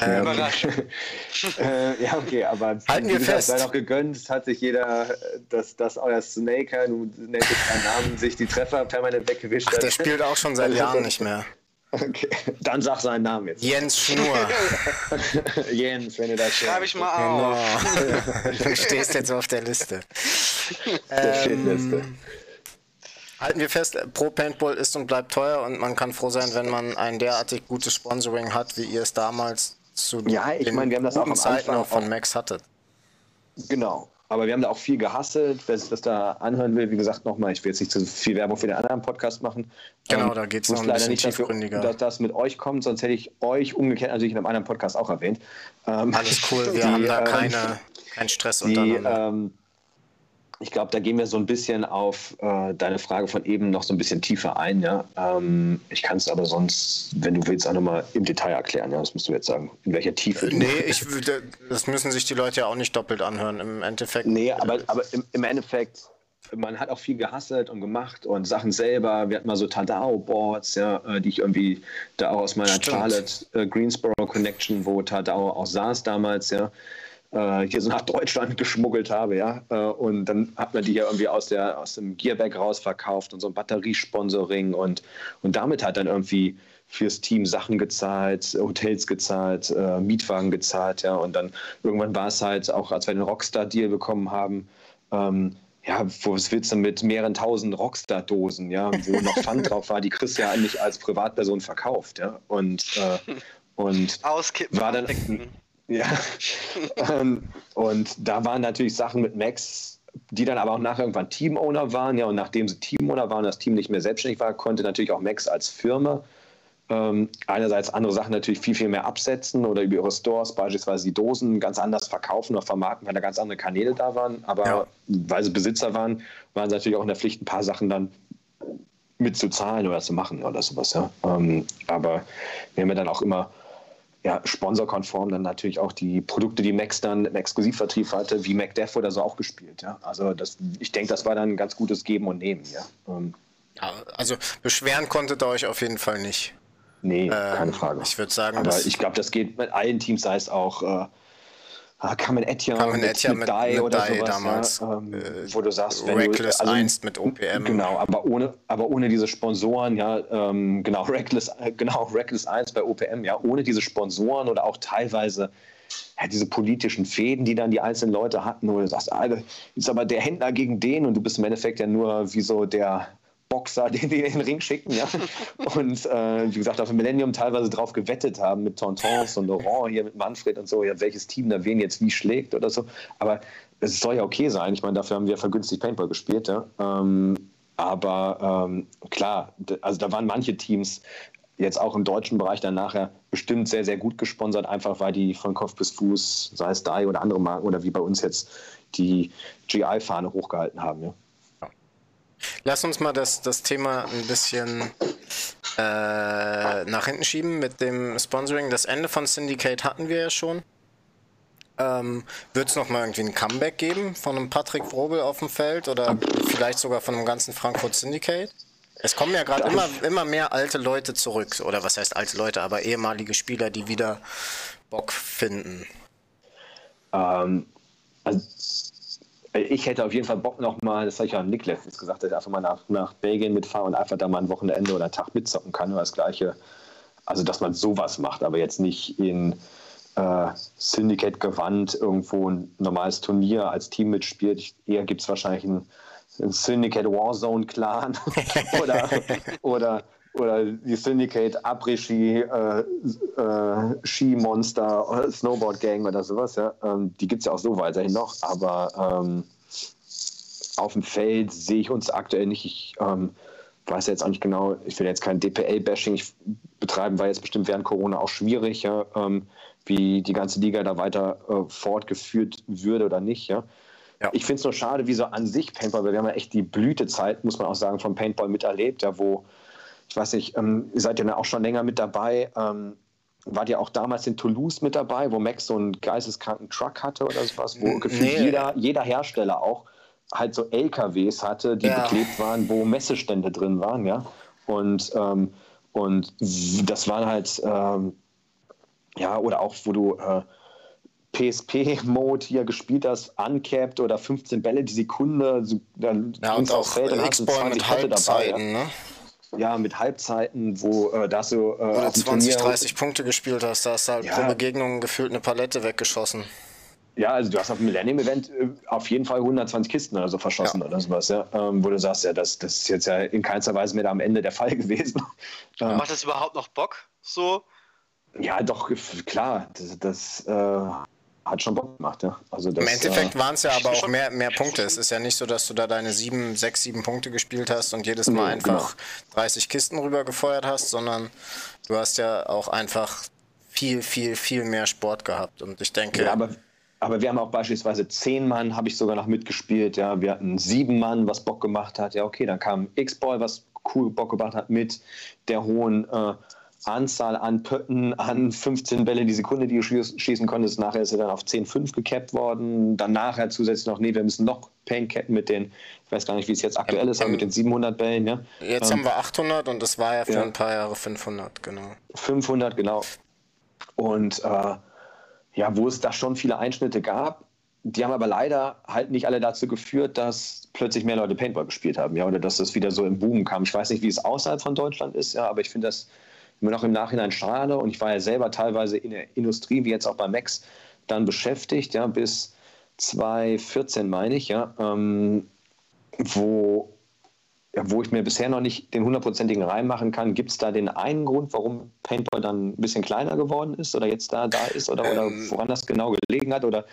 Ähm, *laughs* äh, ja, okay, aber halten wir fest. Sei noch gegönnt, hat sich jeder, dass, dass euer Snaker, du nennst deinen Namen, sich die Treffer permanent weggewischt hat. Der spielt auch schon seit Jahren nicht mehr. Okay, dann sag seinen Namen jetzt. Jens Schnur. *laughs* Jens, wenn du das Schreibe ich mal auf. Genau. *laughs* Du stehst jetzt auf der Liste. Der ähm, Liste. Halten wir fest, Pro Paintball ist und bleibt teuer und man kann froh sein, wenn man ein derartig gutes Sponsoring hat, wie ihr es damals zu ja, ich den meine, wir haben das auch am Zeiten auch von Max hattet. Genau. Aber wir haben da auch viel gehasselt. Wer sich das da anhören will, wie gesagt, nochmal, ich will jetzt nicht zu viel Werbung für den anderen Podcast machen. Genau, ähm, da geht es noch ein leider nicht dafür, dass das mit euch kommt, sonst hätte ich euch umgekehrt natürlich in einem anderen Podcast auch erwähnt. Ähm, Alles cool, *laughs* wir die, haben da ähm, keine, keinen Stress die, untereinander. Ähm, ich glaube, da gehen wir so ein bisschen auf äh, deine Frage von eben noch so ein bisschen tiefer ein. Ja? Ähm, ich kann es aber sonst, wenn du willst, auch nochmal im Detail erklären. Ja? Das musst du jetzt sagen, in welcher Tiefe. Nee, ich, das müssen sich die Leute ja auch nicht doppelt anhören. Im Endeffekt. Nee, aber, aber im, im Endeffekt, man hat auch viel gehasselt und gemacht und Sachen selber. Wir hatten mal so Tadao-Boards, ja, äh, die ich irgendwie da auch aus meiner Stimmt. Charlotte äh, Greensboro Connection, wo Tadao auch saß damals, ja äh, hier so nach Deutschland geschmuggelt habe, ja. Äh, und dann hat man die ja irgendwie aus, der, aus dem Gearback rausverkauft und so ein Batteriesponsoring und, und damit hat dann irgendwie fürs Team Sachen gezahlt, Hotels gezahlt, äh, Mietwagen gezahlt, ja. Und dann irgendwann war es halt auch, als wir den Rockstar-Deal bekommen haben, ähm, ja, was willst du mit mehreren tausend Rockstar-Dosen, ja, wo noch Pfand drauf war, die kriegst du ja eigentlich als Privatperson verkauft, ja. Und, äh, und Auskippen. war dann. Ja. *laughs* Ähm, und da waren natürlich Sachen mit Max, die dann aber auch nachher irgendwann Teamowner waren, ja, und nachdem sie Teamowner waren, das Team nicht mehr selbstständig war, konnte natürlich auch Max als Firma ähm, einerseits andere Sachen natürlich viel, viel mehr absetzen oder über ihre Stores beispielsweise die Dosen ganz anders verkaufen oder vermarkten, weil da ganz andere Kanäle da waren. Aber ja. weil sie Besitzer waren, waren sie natürlich auch in der Pflicht, ein paar Sachen dann mitzuzahlen oder zu machen oder sowas. Ja. Ähm, aber wir haben ja dann auch immer ja, sponsorkonform dann natürlich auch die Produkte, die Max dann im Exklusivvertrieb hatte, wie MacDev oder so auch gespielt. Ja. Also das, ich denke, das war dann ein ganz gutes Geben und Nehmen. Ja. Ähm, also beschweren konntet ihr euch auf jeden Fall nicht. Nee, ähm, keine Frage. Ich würde sagen, aber ich glaube, das geht mit allen Teams, sei es auch äh, ah, Kamen Etja mit, Etja mit, mit, mit oder sowas, damals, ja, ähm, äh, wo du sagst, wenn Reckless du, also, 1 mit OPM. Genau, aber ohne, aber ohne diese Sponsoren, ja, ähm, genau, *laughs* Reckless, genau, Reckless 1 bei OPM, ja, ohne diese Sponsoren oder auch teilweise ja, diese politischen Fäden, die dann die einzelnen Leute hatten, wo du sagst, Alter, ist aber der Händler gegen den und du bist im Endeffekt ja nur wie so der Boxer, *laughs* den die in den Ring schicken, ja. Und äh, wie gesagt, auf dem Millennium teilweise drauf gewettet haben mit Tontons und Laurent hier mit Manfred und so, ja, welches Team da wen jetzt wie schlägt oder so. Aber es soll ja okay sein. Ich meine, dafür haben wir vergünstigt Paintball gespielt, ja. Ähm, aber ähm, klar, also da waren manche Teams jetzt auch im deutschen Bereich dann nachher bestimmt sehr, sehr gut gesponsert, einfach weil die von Kopf bis Fuß, sei es DAI oder andere Marken oder wie bei uns jetzt die GI-Fahne hochgehalten haben, ja. Lass uns mal das, das Thema ein bisschen äh, nach hinten schieben mit dem Sponsoring. Das Ende von Syndicate hatten wir ja schon. Ähm, Wird es nochmal irgendwie ein Comeback geben von einem Patrick Wrobel auf dem Feld oder vielleicht sogar von einem ganzen Frankfurt Syndicate? Es kommen ja gerade immer, immer mehr alte Leute zurück. Oder was heißt alte Leute, aber ehemalige Spieler, die wieder Bock finden. Ähm, also ich hätte auf jeden Fall Bock nochmal, das habe ich ja Nick letztens gesagt, dass ich einfach mal nach, nach Belgien mitfahre und einfach da mal ein Wochenende oder einen Tag mitzocken kann oder das Gleiche. Also, dass man sowas macht, aber jetzt nicht in äh, Syndicate-Gewand irgendwo ein normales Turnier als Team mitspielt. Eher gibt es wahrscheinlich ein, ein Syndicate Warzone-Clan *laughs* oder, oder, oder die Syndicate Après-Ski, äh, äh, Ski-Monster, Snowboard-Gang oder sowas. Ja? Ähm, die gibt es ja auch so weiterhin noch, aber ähm, auf dem Feld sehe ich uns aktuell nicht. Ich ähm, weiß jetzt auch nicht genau, ich will jetzt kein DPL-Bashing betreiben, war jetzt bestimmt während Corona auch schwierig, ja? Ähm, wie die ganze Liga da weiter äh, fortgeführt würde oder nicht. Ja? Ja. Ich finde es nur schade, wie so an sich Paintball, weil wir haben ja echt die Blütezeit, muss man auch sagen, vom Paintball miterlebt, ja, wo ich weiß nicht, ähm, ihr seid ja auch schon länger mit dabei. Ähm, wart ihr auch damals in Toulouse mit dabei, wo Max so einen geisteskranken Truck hatte oder sowas, wo gefühlt nee. jeder, jeder Hersteller auch halt so LKWs hatte, die ja. beklebt waren, wo Messestände drin waren, ja. Und, ähm, und das waren halt, ähm, ja, oder auch, wo du äh, PSP-Mode hier gespielt hast, uncapped oder 15 Bälle die Sekunde, dann ja, und auch Feld und X-Ball mit Halbzeiten, dabei, ja. ne? Ja, mit Halbzeiten, wo äh, da so. Äh, Oder 20, Turnier 30 Punkte gespielt hast, da hast du halt ja. pro Begegnung gefühlt eine Palette weggeschossen. Ja, also du hast auf dem Millennium-Event äh, auf jeden Fall 120 Kisten oder so verschossen ja. oder sowas, ja. Ähm, wo du sagst, ja, das, das ist jetzt ja in keinster Weise mehr am Ende der Fall *laughs* gewesen. Ähm, Macht das überhaupt noch Bock? So? Ja, doch, klar. Das, das äh, hat schon Bock gemacht, ja. Also das, Im Endeffekt äh, waren es ja aber auch mehr, mehr Punkte. Es ist ja nicht so, dass du da deine sieben, sechs, sieben Punkte gespielt hast und jedes Mal nee, einfach genau. 30 Kisten rüber gefeuert hast, sondern du hast ja auch einfach viel, viel, viel mehr Sport gehabt. Und ich denke. Ja, aber, aber wir haben auch beispielsweise zehn Mann, habe ich sogar noch mitgespielt. Ja, wir hatten sieben Mann, was Bock gemacht hat. Ja, okay, dann kam X-Boy, was cool Bock gemacht hat, mit der hohen äh, Anzahl an Pötten an 15 Bälle die Sekunde, die du schießen konntest. Nachher ist er dann auf 10,5 gecapped worden. Dann nachher zusätzlich noch, nee, wir müssen noch Pain cappen mit den, ich weiß gar nicht, wie es jetzt aktuell ist, aber mit den 700 Bällen. Ja. Jetzt ähm, haben wir 800 und das war ja für ja. ein paar Jahre 500, genau. 500, genau. Und äh, ja, wo es da schon viele Einschnitte gab, die haben aber leider halt nicht alle dazu geführt, dass plötzlich mehr Leute Paintball gespielt haben, ja, oder dass das wieder so im Boom kam. Ich weiß nicht, wie es außerhalb von Deutschland ist, ja, aber ich finde das immer noch im Nachhinein schade. Und ich war ja selber teilweise in der Industrie, wie jetzt auch bei Max, dann beschäftigt, ja, bis 2014 meine ich, ja. Ähm, wo, ja, wo ich mir bisher noch nicht den hundertprozentigen Reim machen kann. Gibt es da den einen Grund, warum Paintball dann ein bisschen kleiner geworden ist oder jetzt da, da ist oder, ähm, oder woran das genau gelegen hat? Oder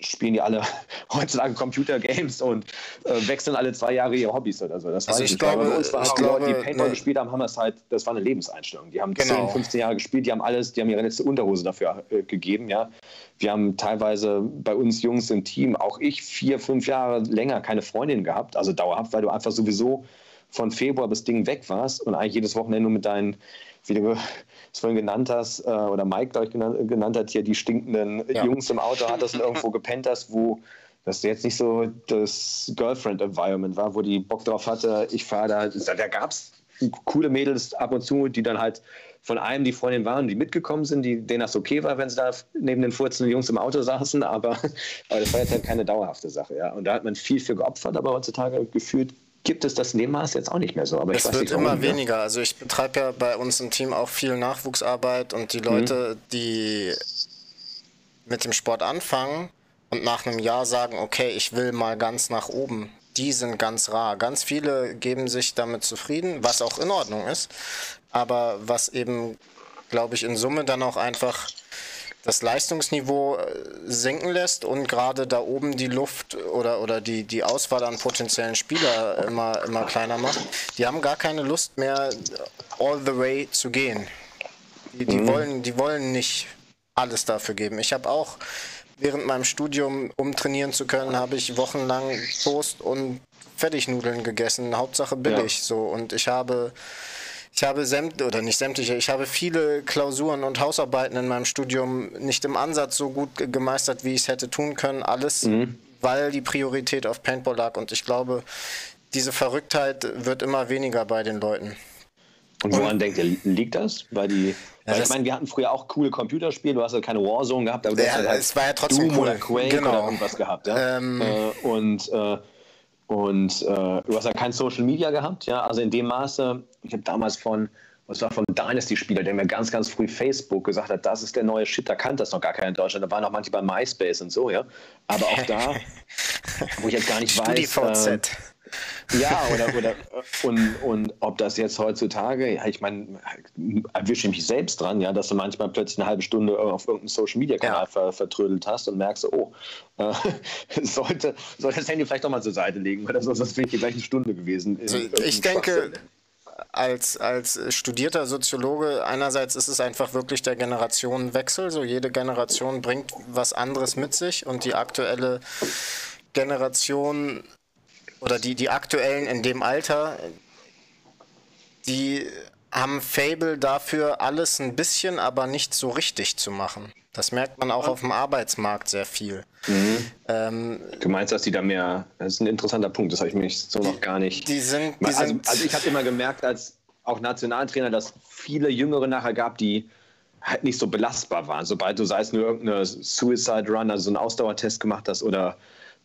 spielen die alle *laughs* heutzutage Computer-Games und äh, wechseln alle zwei Jahre ihre Hobbys oder so. Das also ich, ich glaube, bei uns waren ich die Leute, die Paintball ne. gespielt haben, haben das halt, das war eine Lebenseinstellung. Die haben genau. 10, 15 Jahre gespielt, die haben alles, die haben ihre letzte Unterhose dafür äh, gegeben, ja. Wir haben teilweise bei uns Jungs im Team, auch ich, vier, fünf Jahre länger keine Freundin gehabt, also dauerhaft, weil du einfach sowieso von Februar bis Ding weg warst und eigentlich jedes Wochenende nur mit deinen wie du es vorhin genannt hast, äh, oder Mike, glaube ich, genannt, genannt, hat, hier die stinkenden ja. Jungs im Auto hattest und irgendwo *laughs* gepennt hast, wo das jetzt nicht so das Girlfriend-Environment war, wo die Bock drauf hatte, ich fahre da, da gab es coole Mädels ab und zu, die dann halt von einem die Freundin waren, die mitgekommen sind, die, denen das okay war, wenn sie da neben den furzenden Jungs im Auto saßen, aber, *laughs* aber das war jetzt halt keine dauerhafte Sache. Ja. Und da hat man viel für geopfert, aber heutzutage gefühlt gibt es das in dem Maß jetzt auch nicht mehr so. Aber es wird nicht, immer weniger. Also ich betreibe ja bei uns im Team auch viel Nachwuchsarbeit und die Leute, mhm. die mit dem Sport anfangen und nach einem Jahr sagen, okay, ich will mal ganz nach oben, die sind ganz rar. Ganz viele geben sich damit zufrieden, was auch in Ordnung ist, aber was eben, glaube ich, in Summe dann auch einfach das Leistungsniveau äh, sinken lässt und gerade da oben die Luft oder, oder die, die Auswahl an potenziellen Spieler immer, immer kleiner macht. Die haben gar keine Lust mehr, all the way zu gehen. Die, die, mhm. wollen, die wollen nicht alles dafür geben. Ich habe auch während meinem Studium, um trainieren zu können, habe ich wochenlang Toast und Fertignudeln gegessen, Hauptsache billig. Ja. So und ich habe ich habe sämt oder nicht sämtliche, ich habe viele Klausuren und Hausarbeiten in meinem Studium nicht im Ansatz so gut gemeistert, wie ich es hätte tun können. Alles, mhm. weil die Priorität auf Paintball lag. Und ich glaube, diese Verrücktheit wird immer weniger bei den Leuten. Und woran und, denkt ihr, liegt das? Weil die, ja, weil ich meine, wir hatten früher auch coole Computerspiele, du hast ja keine Warzone gehabt, aber du ja, hast halt es war ja trotzdem Doom cool. oder Quake genau. oder irgendwas gehabt. Ja? Ähm, äh, und äh, und äh, du hast ja kein Social Media gehabt, ja, also in dem Maße, ich habe damals von, was war von Dynasty-Spieler, der mir ganz, ganz früh Facebook gesagt hat, das ist der neue Shit, da kannte das noch gar keiner in Deutschland, da waren noch manche bei MySpace und so, ja, aber auch da, *laughs* wo ich jetzt gar nicht weiß, äh, ja, oder, oder und, und ob das jetzt heutzutage, ja, ich meine, erwische ich mich selbst dran, ja, dass du manchmal plötzlich eine halbe Stunde auf irgendeinem Social Media Kanal ja. ver, vertrödelt hast und merkst, oh, äh, *laughs* sollte, sollte das Handy vielleicht doch mal zur Seite legen, weil das sonst wäre ich gleich eine Stunde gewesen. Also ich denke, als, als studierter Soziologe, einerseits ist es einfach wirklich der Generationenwechsel. So jede Generation bringt was anderes mit sich und die aktuelle Generation oder die, die aktuellen in dem Alter, die haben Fable dafür, alles ein bisschen, aber nicht so richtig zu machen. Das merkt man auch auf dem Arbeitsmarkt sehr viel. Mhm. Ähm, du meinst, dass die da mehr, das ist ein interessanter Punkt, das habe ich mich so noch gar nicht. Die sind, die also, sind also ich habe immer gemerkt, als auch Nationaltrainer, dass viele Jüngere nachher gab, die halt nicht so belastbar waren. Sobald du sei es nur irgendeine Suicide Run, also so einen Ausdauertest gemacht hast oder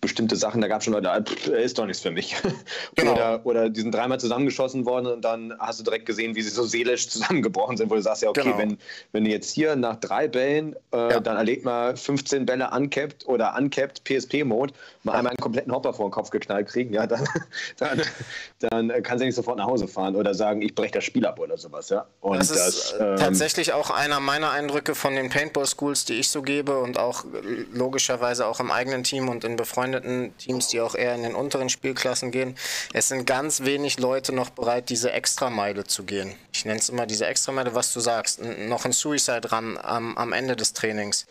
bestimmte Sachen, da gab es schon Leute, pff, ist doch nichts für mich. *laughs* Genau. Oder, oder die sind dreimal zusammengeschossen worden und dann hast du direkt gesehen, wie sie so seelisch *laughs* zusammengebrochen sind, wo du sagst, ja, okay, genau. wenn, wenn du jetzt hier nach drei Bällen, äh, ja. dann erlebt mal 15 Bälle uncapped oder uncapped PSP-Mode, mal ja. einmal einen kompletten Hopper vor den Kopf geknallt kriegen, ja, dann, *laughs* dann, dann kannst du nicht sofort nach Hause fahren oder sagen, ich breche das Spiel ab oder sowas, ja. Und das, das ist ähm, tatsächlich auch einer meiner Eindrücke von den Paintball-Schools, die ich so gebe und auch logischerweise auch im eigenen Team und in befreundeten befreundeten Teams, die auch eher in den unteren Spielklassen gehen. Es sind ganz wenig Leute noch bereit, diese Extrameile zu gehen. Ich nenne es immer diese Extrameile, was du sagst. Noch ein Suicide Run am, am Ende des Trainings.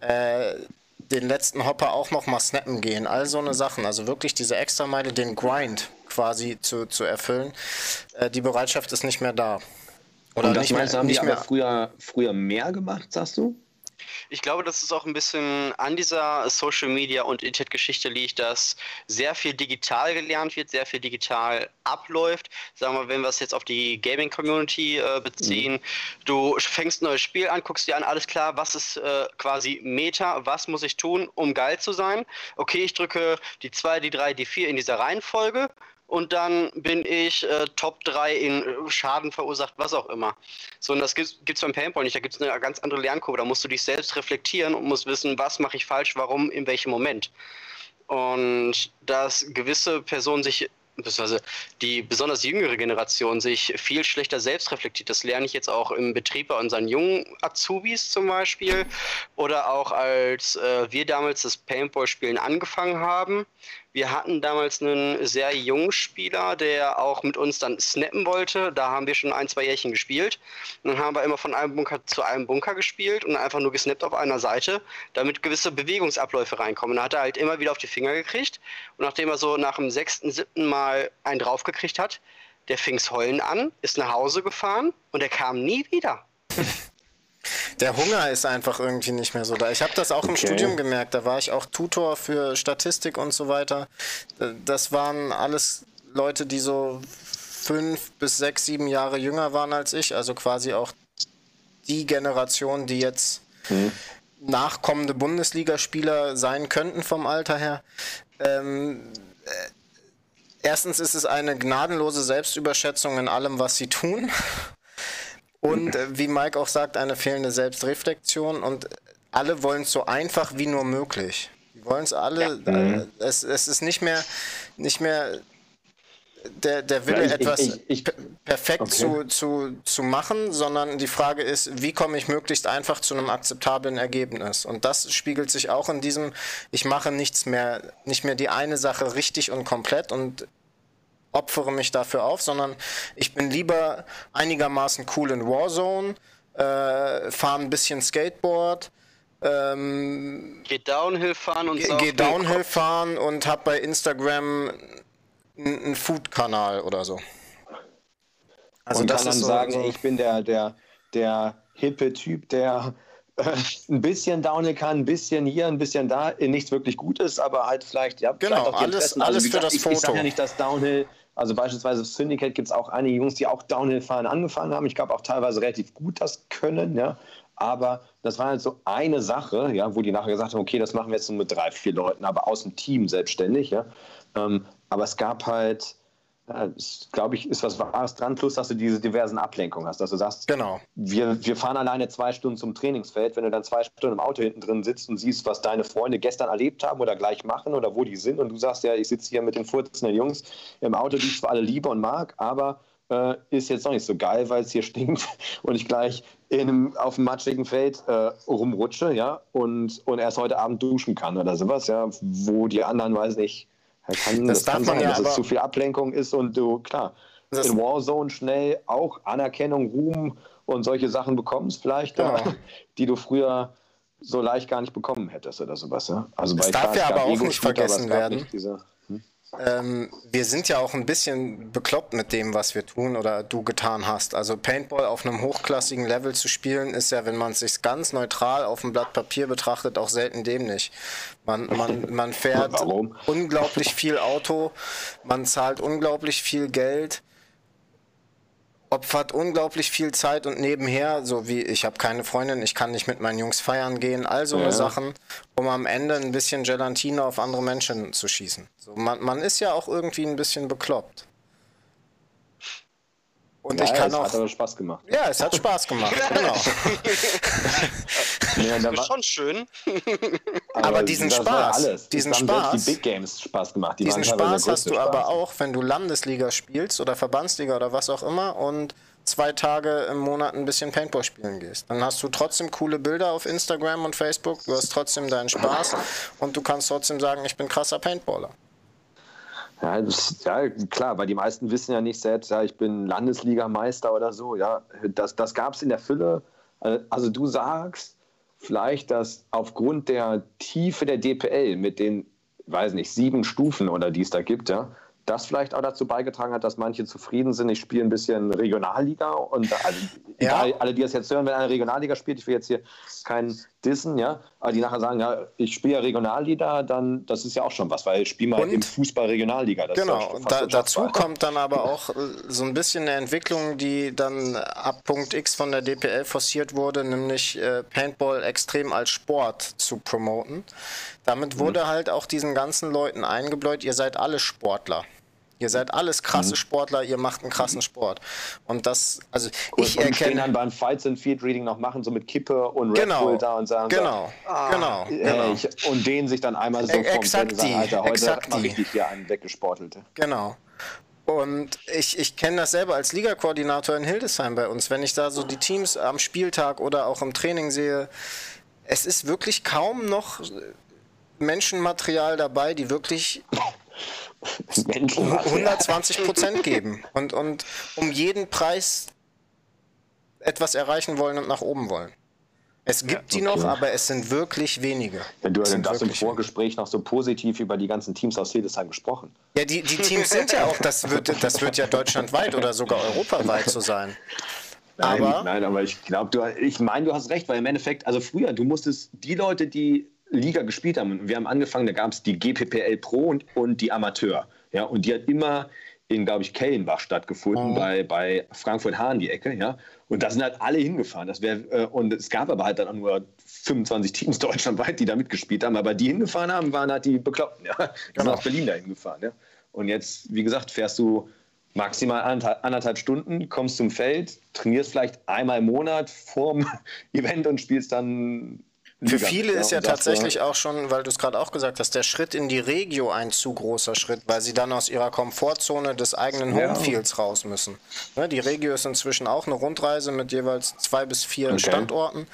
Äh, den letzten Hopper auch noch mal snappen gehen. All so eine Sachen. Also wirklich diese Extrameile, den Grind quasi zu, zu erfüllen. Äh, die Bereitschaft ist nicht mehr da. Oder Und das nicht meinst, mehr, haben die aber früher, früher mehr gemacht, sagst du? Ich glaube, dass es auch ein bisschen an dieser Social Media und Internet-Geschichte liegt, dass sehr viel digital gelernt wird, sehr viel digital abläuft. Sagen wir, wenn wir es jetzt auf die Gaming-Community äh, beziehen, mhm. du fängst ein neues Spiel an, guckst dir an, alles klar, was ist äh, quasi Meta, was muss ich tun, um geil zu sein? Okay, ich drücke die 2, die 3, die 4 in dieser Reihenfolge und dann bin ich äh, Top 3 in äh, Schaden verursacht, was auch immer. So, und das gibt es beim Paintball nicht. Da gibt es eine ganz andere Lernkurve. Da musst du dich selbst reflektieren und musst wissen, was mache ich falsch, warum, in welchem Moment. und dass gewisse Personen sich beziehungsweise die besonders jüngere Generation sich viel schlechter selbst reflektiert. Das lerne ich jetzt auch im Betrieb bei unseren jungen Azubis zum Beispiel oder auch als äh, wir damals das Paintball-Spielen angefangen haben. Wir hatten damals einen sehr jungen Spieler, der auch mit uns dann snappen wollte. Da haben wir schon ein, zwei Jährchen gespielt. Und dann haben wir immer von einem Bunker zu einem Bunker gespielt und einfach nur gesnappt auf einer Seite, damit gewisse Bewegungsabläufe reinkommen. Da hat er halt immer wieder auf die Finger gekriegt. Und nachdem er so nach dem sechsten, siebten Mal einen draufgekriegt hat, der fing's heulen an, ist nach Hause gefahren und er kam nie wieder. Der Hunger ist einfach irgendwie nicht mehr so da. Ich habe das auch okay. im Studium gemerkt. Da war ich auch Tutor für Statistik und so weiter. Das waren alles Leute, die so fünf bis sechs, sieben Jahre jünger waren als ich. Also quasi auch die Generation, die jetzt hm. nachkommende Bundesligaspieler sein könnten vom Alter her. Ähm, äh, erstens ist es eine gnadenlose Selbstüberschätzung in allem, was sie tun. Und äh, wie Mike auch sagt, eine fehlende Selbstreflexion und alle wollen es so einfach wie nur möglich. Die wollen es alle, ja. äh, mhm. es, es ist nicht mehr, nicht mehr der, der Wille, ich, etwas ich, ich, perfekt okay. zu, zu, zu machen, sondern die Frage ist, wie komme ich möglichst einfach zu einem akzeptablen Ergebnis? Und das spiegelt sich auch in diesem, ich mache nichts mehr, nicht mehr die eine Sache richtig und komplett und opfere mich dafür auf, sondern ich bin lieber einigermaßen cool in Warzone, äh, fahre ein bisschen Skateboard, ähm, geh Downhill fahren und Geh, geh Downhill fahren und hab bei Instagram einen Food-Kanal oder so. Also und kann dann so, sagen, so ich bin der, der, der hippe Typ, der äh, ein bisschen Downhill kann, ein bisschen hier, ein bisschen da, nichts wirklich gut ist, aber halt vielleicht, ja, genau, vielleicht alles, alles also, für gesagt, das ich, Foto. Ich sage ja nicht, dass Downhill also beispielsweise Syndicate gibt es auch einige Jungs, die auch Downhill-Fahren angefangen haben. Ich glaube auch teilweise relativ gut das können, ja. Aber das war halt so eine Sache, ja, wo die nachher gesagt haben, okay, das machen wir jetzt nur mit drei, vier Leuten, aber aus dem Team selbstständig, ja. Ähm, aber es gab halt ja, glaube ich, ist was Wahres dran, plus dass du diese diversen Ablenkungen hast, dass du sagst, genau. wir, wir fahren alleine zwei Stunden zum Trainingsfeld, wenn du dann zwei Stunden im Auto hinten drin sitzt und siehst, was deine Freunde gestern erlebt haben oder gleich machen oder wo die sind und du sagst, ja, ich sitze hier mit den furzenden Jungs im Auto, die ich zwar alle liebe und mag, aber äh, ist jetzt noch nicht so geil, weil es hier *laughs* stinkt und ich gleich in einem, auf dem matschigen Feld äh, rumrutsche, ja, und, und erst heute Abend duschen kann oder sowas, ja, wo die anderen, weiß nicht, kann, das, das kann sein, ja, dass es zu viel Ablenkung ist und du, klar, in Warzone schnell auch Anerkennung, Ruhm und solche Sachen bekommst, vielleicht, genau. ja, *laughs* die du früher so leicht gar nicht bekommen hättest oder sowas. Ja? Also das darf ja aber auch nicht vergessen werden. Nicht diese, ähm, wir sind ja auch ein bisschen bekloppt mit dem, was wir tun oder du getan hast. Also Paintball auf einem hochklassigen Level zu spielen, ist ja, wenn man es sich ganz neutral auf dem Blatt Papier betrachtet, auch selten dämlich. Man, man, man fährt Warum? unglaublich viel Auto, man zahlt unglaublich viel Geld opfert unglaublich viel Zeit und nebenher, so wie ich habe keine Freundin, ich kann nicht mit meinen Jungs feiern gehen, all so ja. Sachen, um am Ende ein bisschen Gelatine auf andere Menschen zu schießen. So, man, man ist ja auch irgendwie ein bisschen bekloppt. Und ja, ich kann es auch. hat aber Spaß gemacht. Ja, es hat Spaß gemacht, *laughs* genau. ja, das war schon schön. aber, aber diesen Spaß, diesen Spaß, die Big Games Spaß gemacht. Die diesen Spaß hast du Spaß. aber auch, wenn du Landesliga spielst oder Verbandsliga oder was auch immer und zwei Tage im Monat ein bisschen Paintball spielen gehst. Dann hast du trotzdem coole Bilder auf Instagram und Facebook, du hast trotzdem deinen Spaß und du kannst trotzdem sagen, ich bin krasser Paintballer. Ja, das, ja, klar, weil die meisten wissen ja nicht selbst, ja, ich bin Landesligameister oder so. Ja, das, das gab es in der Fülle. Also du sagst vielleicht, dass aufgrund der Tiefe der DPL mit den, weiß nicht, sieben Stufen oder die es da gibt, ja, das vielleicht auch dazu beigetragen hat, dass manche zufrieden sind. Ich spiele ein bisschen Regionalliga und also, ja. alle, die das jetzt hören, wenn eine Regionalliga spielt, ich will jetzt hier keinen Dissen, ja, aber die nachher sagen, ja, ich spiele ja Regionalliga, dann das ist ja auch schon was, weil ich spiele mal und? im Fußball Regionalliga. Genau, da, dazu kommt dann aber auch äh, so ein bisschen eine Entwicklung, die dann ab Punkt X von der DPL forciert wurde, nämlich äh, Paintball extrem als Sport zu promoten. Damit wurde mhm. halt auch diesen ganzen Leuten eingebläut, ihr seid alle Sportler. Ihr seid alles krasse mhm. Sportler, ihr macht einen krassen Sport. Und das, also und, ich erkenne... stehen dann beim Fights and Field Reading noch machen, so mit Kippe und Red genau, Bull da und sagen Genau, so, ah, genau, genau. Ich, und denen sich dann einmal so vom Exakt sagen, Alter, heute mache ich dich hier einen weggesportelte. Genau. Und ich, ich kenne das selber als Ligakoordinator in Hildesheim bei uns. Wenn ich da so die Teams am Spieltag oder auch im Training sehe, es ist wirklich kaum noch Menschenmaterial dabei, die wirklich 120 Prozent geben und, und um jeden Preis etwas erreichen wollen und nach oben wollen. Es gibt ja, okay. die noch, aber es sind wirklich wenige. Wenn du denn das im Vorgespräch noch so positiv über die ganzen Teams aus Hildesheim gesprochen. Ja, die, die Teams sind ja auch, das wird, das wird ja deutschlandweit oder sogar europaweit so sein. Nein, aber, nein, aber ich glaube, du, ich meine, du hast recht, weil im Endeffekt, also früher, du musstest die Leute, die Liga gespielt haben, wir haben angefangen, da gab es die GPPL Pro und, und die Amateur. Ja, und die hat immer in, glaube ich, Kellenbach stattgefunden, oh. bei, bei Frankfurt-Hahn die Ecke, ja. Und da sind halt alle hingefahren. Das wär, äh, und es gab aber halt dann auch nur 25 Teams *laughs* deutschlandweit, die da mitgespielt haben. Aber die hingefahren haben, waren halt die Bekloppten, ja. Die genau. sind aus Berlin da hingefahren, ja. Und jetzt, wie gesagt, fährst du maximal anderthalb, anderthalb Stunden, kommst zum Feld, trainierst vielleicht einmal im Monat vorm *laughs* Event und spielst dann für viele ist ja tatsächlich auch schon, weil du es gerade auch gesagt hast, der Schritt in die Regio ein zu großer Schritt, weil sie dann aus ihrer Komfortzone des eigenen Homefields ja. raus müssen. Ne, die Regio ist inzwischen auch eine Rundreise mit jeweils zwei bis vier okay. Standorten.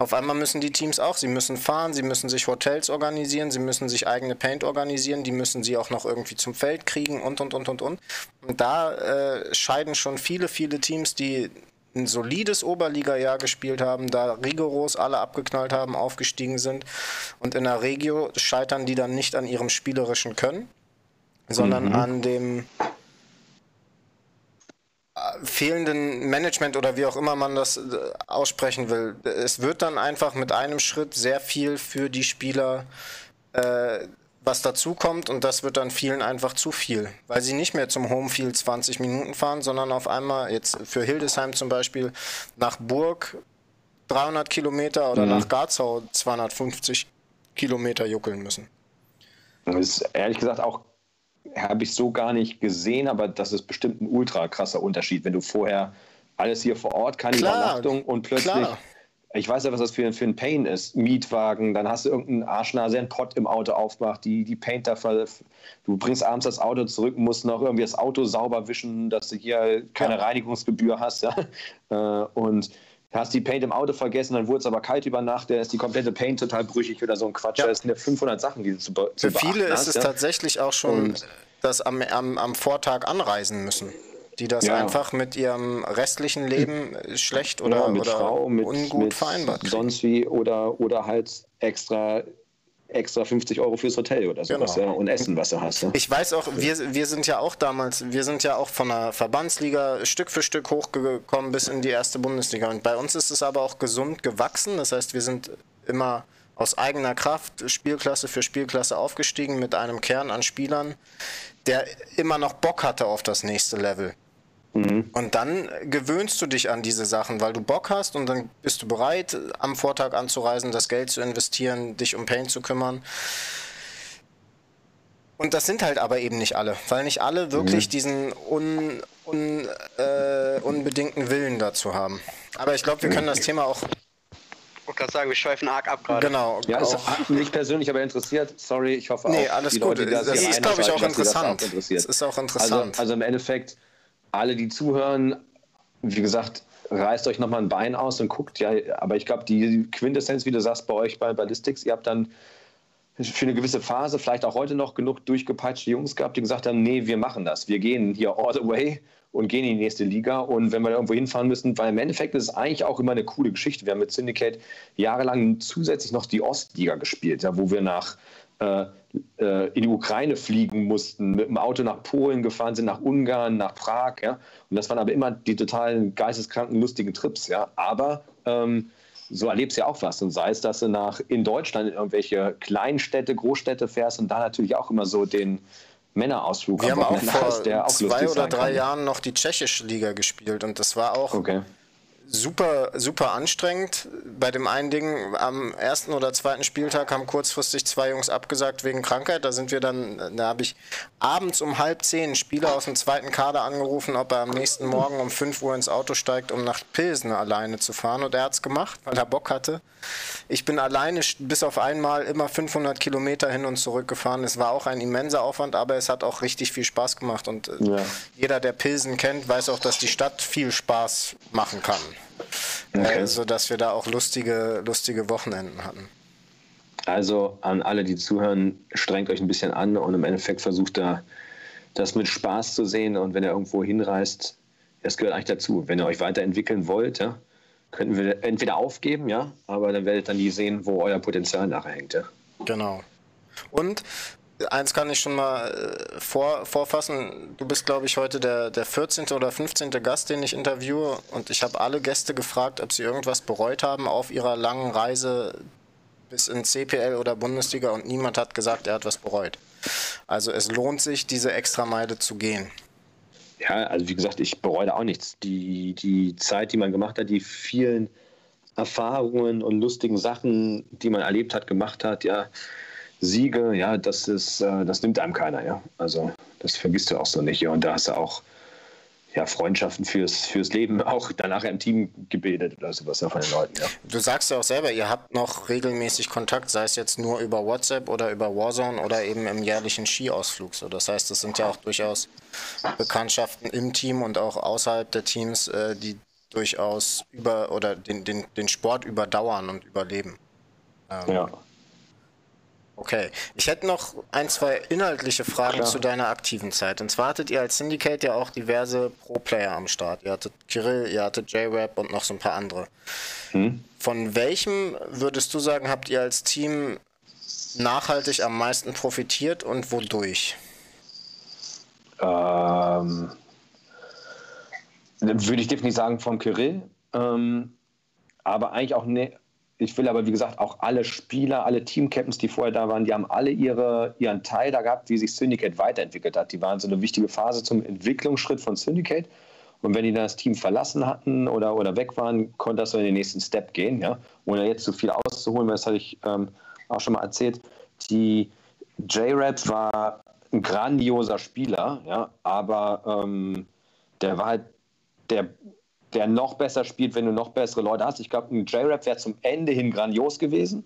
Auf einmal müssen die Teams auch, sie müssen fahren, sie müssen sich Hotels organisieren, sie müssen sich eigene Paint organisieren, die müssen sie auch noch irgendwie zum Feld kriegen und und und und und. Und da äh, scheiden schon viele, viele Teams, die ein solides Oberliga-Jahr gespielt haben, da rigoros alle abgeknallt haben, aufgestiegen sind. Und in der Regio scheitern die dann nicht an ihrem spielerischen Können, sondern mhm. an dem äh, fehlenden Management oder wie auch immer man das äh, aussprechen will. Es wird dann einfach mit einem Schritt sehr viel für die Spieler äh, was dazu kommt und das wird dann vielen einfach zu viel, weil sie nicht mehr zum Homefield 20 Minuten fahren, sondern auf einmal jetzt für Hildesheim zum Beispiel nach Burg 300 Kilometer oder mhm. nach Garzau 250 Kilometer juckeln müssen. Das ist ehrlich gesagt auch habe ich so gar nicht gesehen, aber das ist bestimmt ein ultra krasser Unterschied, wenn du vorher alles hier vor Ort, keine klar, Übernachtung und plötzlich klar ich weiß ja, was das für, für ein Pain ist. Mietwagen, dann hast du irgendeinen Arschnase, einen Pott im Auto aufmacht, die, die Painter, du bringst abends das Auto zurück, musst noch irgendwie das Auto sauber wischen, dass du hier keine ja. Reinigungsgebühr hast. Ja? Äh, und hast die Paint im Auto vergessen, dann wurde es aber kalt über Nacht, der ist die komplette Paint total brüchig oder so ein Quatsch. Ja. Das sind ja 500 Sachen, die du zu, zu Für viele ist es ja? tatsächlich auch schon und, das am, am, am Vortag anreisen müssen die das ja. einfach mit ihrem restlichen Leben schlecht oder, ja, mit oder Frau, mit, ungut mit vereinbart kriegen. Sonst wie oder, oder halt extra extra 50 Euro fürs Hotel oder sowas genau. ja, und Essen, was du hast. Ja. Ich weiß auch, wir, wir sind ja auch damals, wir sind ja auch von der Verbandsliga Stück für Stück hochgekommen bis in die erste Bundesliga. Und bei uns ist es aber auch gesund gewachsen. Das heißt, wir sind immer aus eigener Kraft Spielklasse für Spielklasse aufgestiegen mit einem Kern an Spielern, der immer noch Bock hatte auf das nächste Level. Mhm. Und dann gewöhnst du dich an diese Sachen, weil du Bock hast und dann bist du bereit, am Vortag anzureisen, das Geld zu investieren, dich um Paint zu kümmern. Und das sind halt aber eben nicht alle, weil nicht alle wirklich mhm. diesen un, un, äh, unbedingten Willen dazu haben. Aber ich glaube, wir können das Thema auch ich wollte gerade sagen, wir schweifen arg ab gerade. Genau. Ja, es hat mich persönlich aber interessiert. Sorry, ich hoffe nee, auch. alles die gut. Leute, das, das ist, glaube ich, auch interessant. Das, das ist auch interessant. Also, also, im Endeffekt, alle, die zuhören, wie gesagt, reißt euch nochmal ein Bein aus und guckt. Ja, aber ich glaube, die Quintessenz, wie du sagst, bei euch bei Ballistics, ihr habt dann für eine gewisse Phase, vielleicht auch heute noch genug durchgepeitschte Jungs gehabt, die gesagt haben, nee, wir machen das. Wir gehen hier all the way und gehen in die nächste Liga. Und wenn wir irgendwo hinfahren müssen, weil im Endeffekt ist es eigentlich auch immer eine coole Geschichte. Wir haben mit Syndicate jahrelang zusätzlich noch die Ostliga gespielt, ja, wo wir nach in die Ukraine fliegen mussten, mit dem Auto nach Polen gefahren sind, nach Ungarn, nach Prag. Ja? Und das waren aber immer die totalen geisteskranken, lustigen Trips. Ja? Aber ähm, so erlebst du ja auch was. Und sei es, dass du nach in Deutschland in irgendwelche Kleinstädte, Großstädte fährst und da natürlich auch immer so den Männerausflug Wir haben auch vor hast, zwei oder drei Jahren noch die tschechische Liga gespielt und das war auch okay super, super anstrengend. Bei dem einen Ding am ersten oder zweiten Spieltag haben kurzfristig zwei Jungs abgesagt wegen Krankheit. Da sind wir dann, da habe ich abends um halb zehn Spieler aus dem zweiten Kader angerufen, ob er am nächsten Morgen um 5 Uhr ins Auto steigt, um nach Pilsen alleine zu fahren. Und er hat es gemacht, weil er Bock hatte. Ich bin alleine bis auf einmal immer 500 Kilometer hin und zurück gefahren. Es war auch ein immenser Aufwand, aber es hat auch richtig viel Spaß gemacht. Und äh, ja. jeder, der Pilsen kennt, weiß auch, dass die Stadt viel Spaß machen kann. Okay. Äh, sodass wir da auch lustige, lustige Wochenenden hatten. Also an alle, die zuhören, strengt euch ein bisschen an und im Endeffekt versucht da das mit Spaß zu sehen. Und wenn ihr irgendwo hinreist, das gehört eigentlich dazu. Wenn ihr euch weiterentwickeln wollt, ja, könnten wir entweder aufgeben, ja, aber dann werdet ihr nie sehen, wo euer Potenzial nachher hängt. Ja. Genau. Und eins kann ich schon mal äh, vor, vorfassen. Du bist, glaube ich, heute der, der 14. oder 15. Gast, den ich interviewe. Und ich habe alle Gäste gefragt, ob sie irgendwas bereut haben auf ihrer langen Reise bis in CPL oder Bundesliga. Und niemand hat gesagt, er hat was bereut. Also es lohnt sich, diese Extrameile zu gehen. Ja, also wie gesagt, ich bereue da auch nichts. Die, die Zeit, die man gemacht hat, die vielen Erfahrungen und lustigen Sachen, die man erlebt hat, gemacht hat, ja, Siege, ja, das ist, äh, das nimmt einem keiner, ja. Also das vergisst du auch so nicht. Ja. Und da hast du auch ja, Freundschaften fürs, fürs Leben *laughs* auch danach im Team gebildet oder sowas ja, von den Leuten. Ja. Du sagst ja auch selber, ihr habt noch regelmäßig Kontakt, sei es jetzt nur über WhatsApp oder über Warzone oder eben im jährlichen Skiausflug. So, das heißt, das sind ja auch durchaus Bekanntschaften im Team und auch außerhalb der Teams, äh, die durchaus über oder den, den, den Sport überdauern und überleben. Ähm, ja. Okay, ich hätte noch ein, zwei inhaltliche Fragen Klar. zu deiner aktiven Zeit. Und zwar hattet ihr als Syndicate ja auch diverse Pro-Player am Start. Ihr hattet Kirill, ihr hattet J-Rap und noch so ein paar andere. Hm? Von welchem würdest du sagen, habt ihr als Team nachhaltig am meisten profitiert und wodurch? Ähm, würde ich definitiv sagen vom Kirill. Ähm, aber eigentlich auch ne, ich will aber, wie gesagt, auch alle Spieler, alle Team-Captains, die vorher da waren, die haben alle ihre, ihren Teil da gehabt, wie sich Syndicate weiterentwickelt hat. Die waren so eine wichtige Phase zum Entwicklungsschritt von Syndicate. Und wenn die dann das Team verlassen hatten oder, oder weg waren, konnte das so in den nächsten Step gehen. Ja? Ohne jetzt zu viel auszuholen, weil das hatte ich ähm, auch schon mal erzählt. Die J-Rap war ein grandioser Spieler, ja? aber ähm, der war halt der der noch besser spielt, wenn du noch bessere Leute hast. Ich glaube, ein J-Rap wäre zum Ende hin grandios gewesen.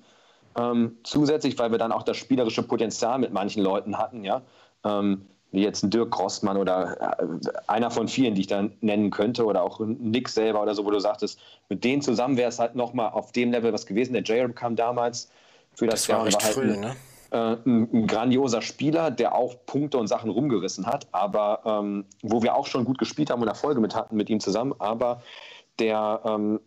Ähm, zusätzlich, weil wir dann auch das spielerische Potenzial mit manchen Leuten hatten, ja. Ähm, wie jetzt ein Dirk Grossmann oder äh, einer von vielen, die ich dann nennen könnte, oder auch Nick selber oder so, wo du sagtest, mit denen zusammen wäre es halt nochmal auf dem Level was gewesen. Der J-Rap kam damals für das, das Jahr. War, war halt früh, ein, ne? Äh, ein, ein, grandioser Spieler, der auch Punkte und Sachen rumgerissen hat, aber ähm, wo wir auch schon gut gespielt haben und Erfolge mit hatten mit ihm zusammen, aber der ähm,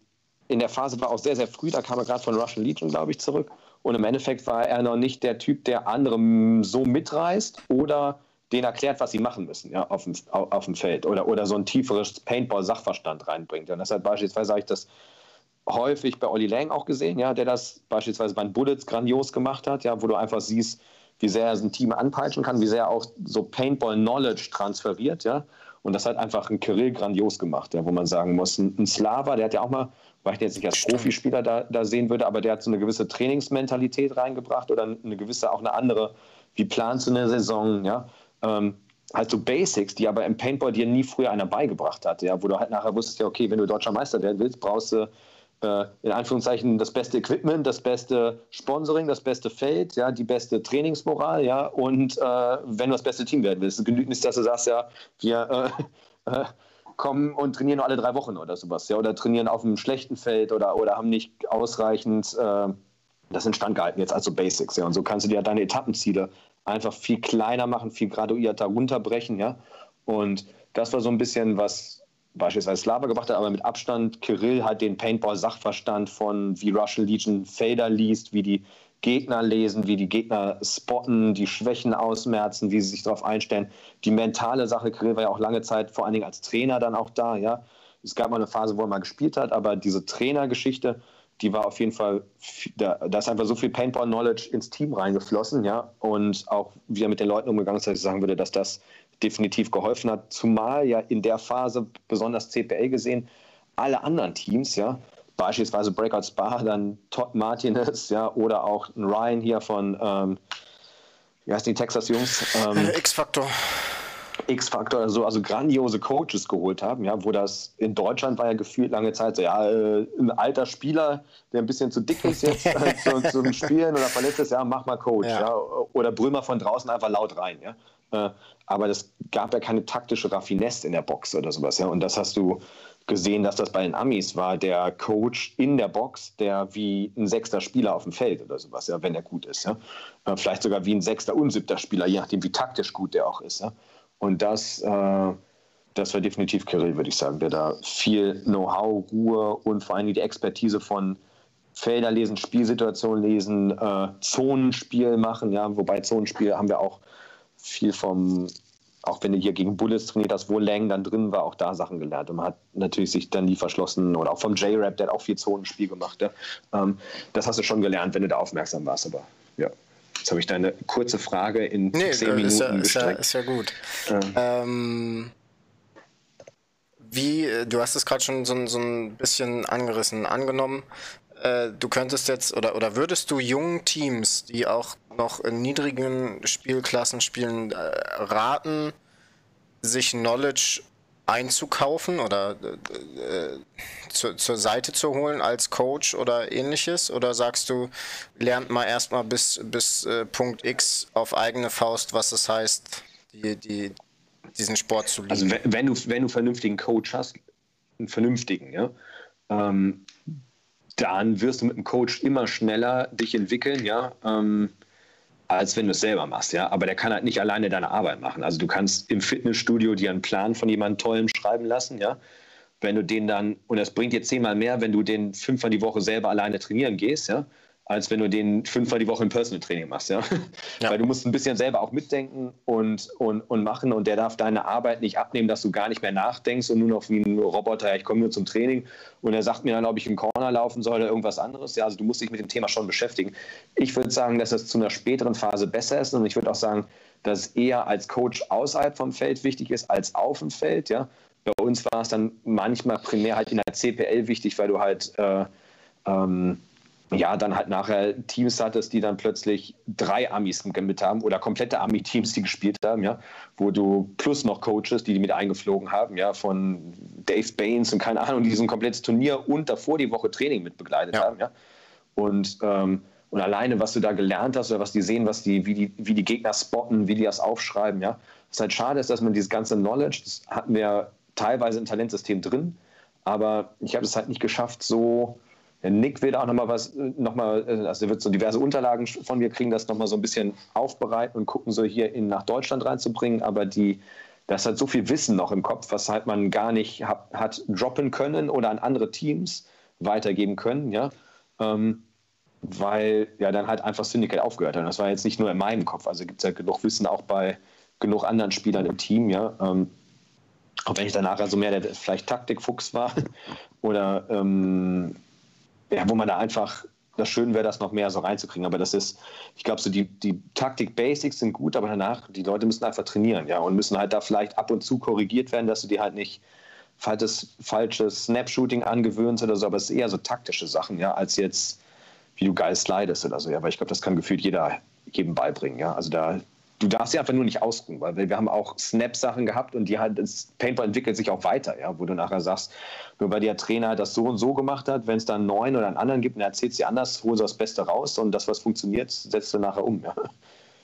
in der Phase war auch sehr, sehr früh, da kam er gerade von Russian Legion, glaube ich, zurück. Und im Endeffekt war er noch nicht der Typ, der andere so mitreißt oder denen erklärt, was sie machen müssen ja, auf, dem, auf dem Feld oder, oder so ein tieferes Paintball-Sachverstand reinbringt. Und deshalb beispielsweise sage ich das häufig bei Olli Lang auch gesehen, ja, der das beispielsweise bei den Bullets grandios gemacht hat, ja, wo du einfach siehst, wie sehr er sein Team anpeitschen kann, wie sehr er auch so Paintball-Knowledge transferiert, ja. Und das hat einfach ein Kirill grandios gemacht, ja, wo man sagen muss, ein, ein Slava, der hat ja auch mal, weil ich den jetzt nicht als Profispieler da, da sehen würde, aber der hat so eine gewisse Trainingsmentalität reingebracht oder eine gewisse, auch eine andere, wie planst du eine Saison, ja. Ähm, halt so Basics, die aber im Paintball dir nie früher einer beigebracht hat, ja, wo du halt nachher wusstest, ja, okay, wenn du deutscher Meister werden willst, brauchst du in Anführungszeichen das beste Equipment, das beste Sponsoring, das beste Feld, ja, die beste Trainingsmoral, ja, und äh, wenn du das beste Team werden willst, genügt nicht, dass du sagst, ja, wir äh, *laughs* äh, kommen und trainieren nur alle drei Wochen oder sowas, ja, oder trainieren auf einem schlechten Feld oder, oder haben nicht ausreichend äh, das instand gehalten, jetzt also Basics, ja, und so kannst du dir deine Etappenziele einfach viel kleiner machen, viel graduierter runterbrechen, ja, und das war so ein bisschen was, beispielsweise Slava gemacht hat, aber mit Abstand Kirill hat den Paintball-Sachverstand von wie Russian Legion Fader liest, wie die Gegner lesen, wie die Gegner spotten, die Schwächen ausmerzen, wie sie sich darauf einstellen. Die mentale Sache, Kirill war ja auch lange Zeit vor allen Dingen als Trainer dann auch da, ja. Es gab mal eine Phase, wo er mal gespielt hat, aber diese Trainergeschichte, die war auf jeden Fall, da, da ist einfach so viel Paintball-Knowledge ins Team reingeflossen, ja. Und auch wie er mit den Leuten umgegangen ist, dass ich sagen würde, dass das definitiv geholfen hat, zumal ja in der Phase, besonders CPL gesehen, alle anderen Teams, ja, beispielsweise Breakout Spa, dann Todd Martinez, ja, oder auch Ryan hier von, ähm, wie heißt die Texas Jungs? Ähm, X-Factor. X-Factor oder so, also grandiose Coaches geholt haben, ja, wo das in Deutschland war ja gefühlt lange Zeit so, ja, äh, ein alter Spieler, der ein bisschen zu dick ist jetzt *laughs* äh, zu, zum Spielen oder verletzt ist, ja, mach mal Coach, ja. ja. Oder Brümer von draußen einfach laut rein, ja. Äh, aber das gab ja keine taktische Raffinesse in der Box oder sowas, ja. Und das hast du gesehen, dass das bei den Amis war, der Coach in der Box, der wie ein sechster Spieler auf dem Feld oder sowas, ja, wenn er gut ist, ja. Vielleicht sogar wie ein sechster und siebter Spieler, je nachdem, wie taktisch gut der auch ist, ja. Und das, äh, das war definitiv Kirill, würde ich sagen, der da viel Know-how, Ruhe und vor allem die Expertise von Felder lesen, Spielsituationen lesen, äh, Zonenspiel machen. Ja, wobei Zonenspiel haben wir auch viel vom, auch wenn du hier gegen Bullets trainiert hast, wo Lang dann drin war, auch da Sachen gelernt. Und man hat natürlich sich dann nie verschlossen oder auch vom J-Rap, der hat auch viel Zonenspiel gemacht. Ja. Ähm, das hast du schon gelernt, wenn du da aufmerksam warst. Aber ja. Jetzt habe ich deine kurze Frage in nee, zehn Minuten ist ja, ist ja, ist ja gut. Ja. Ähm, wie, äh, du hast es gerade schon so, so, ein bisschen angerissen, angenommen, äh, du könntest jetzt oder, oder würdest du jungen Teams, die auch noch in niedrigen Spielklassen spielen, äh, raten, sich Knowledge einzukaufen oder äh, zu, zur Seite zu holen als Coach oder ähnliches? Oder sagst du, lernt mal erstmal bis, bis äh, Punkt X auf eigene Faust, was es heißt, die, die, diesen Sport zu lieben? Also wenn, wenn, du, wenn du vernünftigen Coach hast, einen vernünftigen, ja, ähm, dann wirst du mit dem Coach immer schneller dich entwickeln, ja. Ähm, als wenn du es selber machst, ja. Aber der kann halt nicht alleine deine Arbeit machen. Also du kannst im Fitnessstudio dir einen Plan von jemandem Tollem schreiben lassen, ja. Wenn du den dann, und das bringt dir zehnmal mehr, wenn du den fünfmal die Woche selber alleine trainieren gehst, ja als wenn du den fünfmal die Woche im Personal Training machst, ja? *laughs* ja. Weil du musst ein bisschen selber auch mitdenken und, und, und machen und der darf deine Arbeit nicht abnehmen, dass du gar nicht mehr nachdenkst und nur noch wie ein Roboter, ja, ich komme nur zum Training und er sagt mir dann, ob ich im Corner laufen soll oder irgendwas anderes. Ja, also du musst dich mit dem Thema schon beschäftigen. Ich würde sagen, dass das zu einer späteren Phase besser ist und ich würde auch sagen, dass es eher als Coach außerhalb vom Feld wichtig ist als auf dem Feld, ja. Bei uns war es dann manchmal primär halt in der CPL wichtig, weil du halt äh, ähm, ja, dann halt nachher Teams hattest, die dann plötzlich drei Amis mit haben oder komplette Ami-Teams, die gespielt haben, ja, wo du plus noch Coaches, die die mit eingeflogen haben, ja, von Dave Baines und keine Ahnung, die diesen komplettes Turnier und davor die Woche Training mit begleitet ja. haben, ja. Und, ähm, und alleine, was du da gelernt hast oder was die sehen, was die, wie die, wie die Gegner spotten, wie die das aufschreiben, ja. Was halt schade ist, dass man dieses ganze Knowledge, das hatten wir teilweise im Talentsystem drin, aber ich habe es halt nicht geschafft, so Nick will auch nochmal was, nochmal, also er wird so diverse Unterlagen von mir kriegen, das nochmal so ein bisschen aufbereiten und gucken, so hier in, nach Deutschland reinzubringen. Aber die, das hat so viel Wissen noch im Kopf, was halt man gar nicht hat, hat droppen können oder an andere Teams weitergeben können, ja. Ähm, weil ja dann halt einfach Syndicate aufgehört hat. Und das war jetzt nicht nur in meinem Kopf. Also gibt es ja genug Wissen auch bei genug anderen Spielern im Team, ja. Ähm, auch wenn ich danach also mehr der vielleicht Taktikfuchs war *laughs* oder ähm, ja, wo man da einfach, das schön wäre, das noch mehr so reinzukriegen. Aber das ist, ich glaube, so die, die Taktik-Basics sind gut, aber danach, die Leute müssen einfach trainieren, ja, und müssen halt da vielleicht ab und zu korrigiert werden, dass du die halt nicht falsches, falsches Snapshooting angewöhnst oder so, aber es ist eher so taktische Sachen, ja, als jetzt, wie du geil slidest oder so, ja, weil ich glaube, das kann gefühlt jeder jedem beibringen, ja. Also da du darfst sie einfach nur nicht ausruhen, weil wir haben auch Snap-Sachen gehabt und die halt, das Paintball entwickelt sich auch weiter, ja, wo du nachher sagst, nur weil der Trainer das so und so gemacht hat, wenn es dann einen neuen oder einen anderen gibt und er erzählt sie anders, holen sie das Beste raus und das, was funktioniert, setzt du nachher um, ja.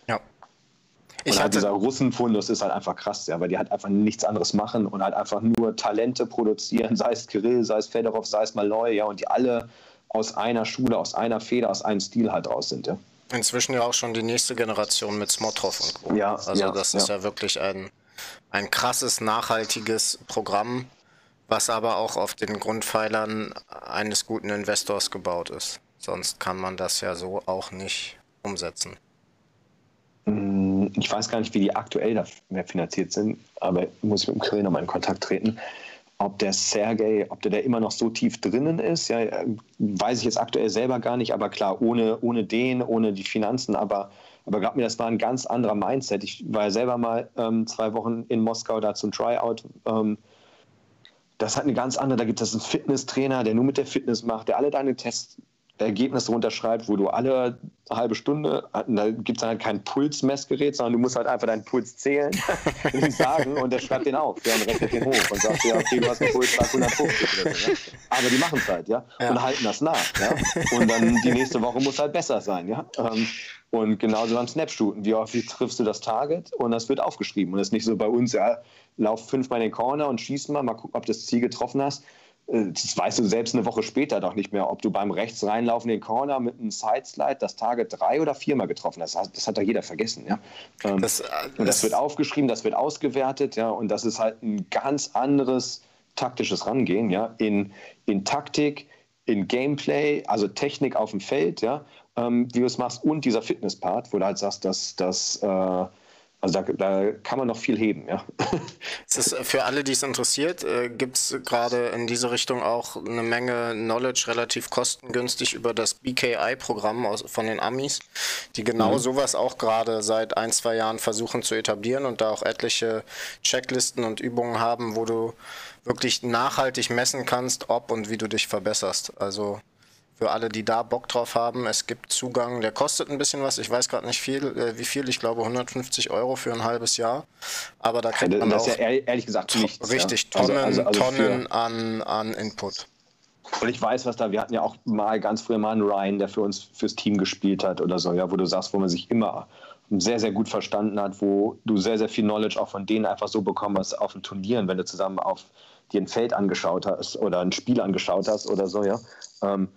Ja. Ich und halt dieser Russenfundus ist halt einfach krass, ja, weil die halt einfach nichts anderes machen und halt einfach nur Talente produzieren, *laughs* sei es Kirill, sei es Fedorov, sei es Malloy, ja, und die alle aus einer Schule, aus einer Feder, aus einem Stil halt raus sind, ja. Inzwischen ja auch schon die nächste Generation mit Smotrov und Co. Ja, also ja, das ist ja. ja wirklich ein, ein krasses, nachhaltiges Programm, was aber auch auf den Grundpfeilern eines guten Investors gebaut ist. Sonst kann man das ja so auch nicht umsetzen. Mm, ich weiß gar nicht, wie die aktuell da finanziert sind, aber muss ich mit dem Kirill nochmal in Kontakt treten ob der Sergei, ob der da immer noch so tief drinnen ist, ja, weiß ich jetzt aktuell selber gar nicht, aber klar, ohne, ohne den, ohne die Finanzen, aber, aber glaub mir, das war ein ganz anderer Mindset. Ich war ja selber mal ähm, zwei Wochen in Moskau da zum Tryout. Ähm, das hat eine ganz andere, da gibt es einen Fitnesstrainer, der nur mit der Fitness macht, der alle deine Tests Ergebnisse runterschreibt, wo du alle halbe Stunde, da gibt es halt kein Pulsmessgerät, sondern du musst halt einfach deinen Puls zählen *laughs* und sagen und der schreibt den auf, der rechnet den hoch und sagt, ja, okay, du hast einen Puls 150 oder so. Ja? Aber die machen es halt, ja? ja, und halten das nach, ja. Und dann die nächste Woche muss halt besser sein, ja. Ähm, und genauso beim Snapshooten. Wie oft triffst du das Target? Und das wird aufgeschrieben. Und das ist nicht so bei uns, ja, lauf fünfmal in den Corner und schieß mal, mal gucken, ob du das Ziel getroffen hast. Das weißt du selbst eine Woche später doch nicht mehr, ob du beim rechts reinlaufenden Corner mit einem Sideslide das Target drei oder viermal getroffen hast. Das hat doch jeder vergessen. Ja? Ähm, das, das, äh, und das wird aufgeschrieben, das wird ausgewertet, ja, und das ist halt ein ganz anderes taktisches Rangehen, ja, in, in Taktik, in Gameplay, also Technik auf dem Feld, ja, ähm, wie du es machst, und dieser Fitnesspart, wo du halt sagst, dass das äh, also da, da, kann man noch viel heben, ja. Es *laughs* ist äh, für alle, die es interessiert, äh, gibt es gerade in diese Richtung auch eine Menge Knowledge relativ kostengünstig über das BKI-Programm von den Amis, die genau mhm. sowas auch gerade seit ein, zwei Jahren versuchen zu etablieren und da auch etliche Checklisten und Übungen haben, wo du wirklich nachhaltig messen kannst, ob und wie du dich verbesserst. Also für alle, die da Bock drauf haben. Es gibt Zugang, der kostet ein bisschen was. Ich weiß gerade nicht viel, äh, wie viel. Ich glaube 150 Euro für ein halbes Jahr. Aber da kriegt man das auch ja ehrlich gesagt nichts, richtig ja. Also, Tonnen, also, also, also Tonnen an, an Input. Und ich weiß, was da, wir hatten ja auch mal ganz früher mal einen Ryan, der für uns fürs Team gespielt hat oder so, ja, wo du sagst, wo man sich immer sehr, sehr gut verstanden hat, wo du sehr, sehr viel Knowledge auch von denen einfach so bekommen hast auf den Turnieren, wenn du zusammen auf dir ein Feld angeschaut hast oder ein Spiel angeschaut hast oder so, ja. Ähm,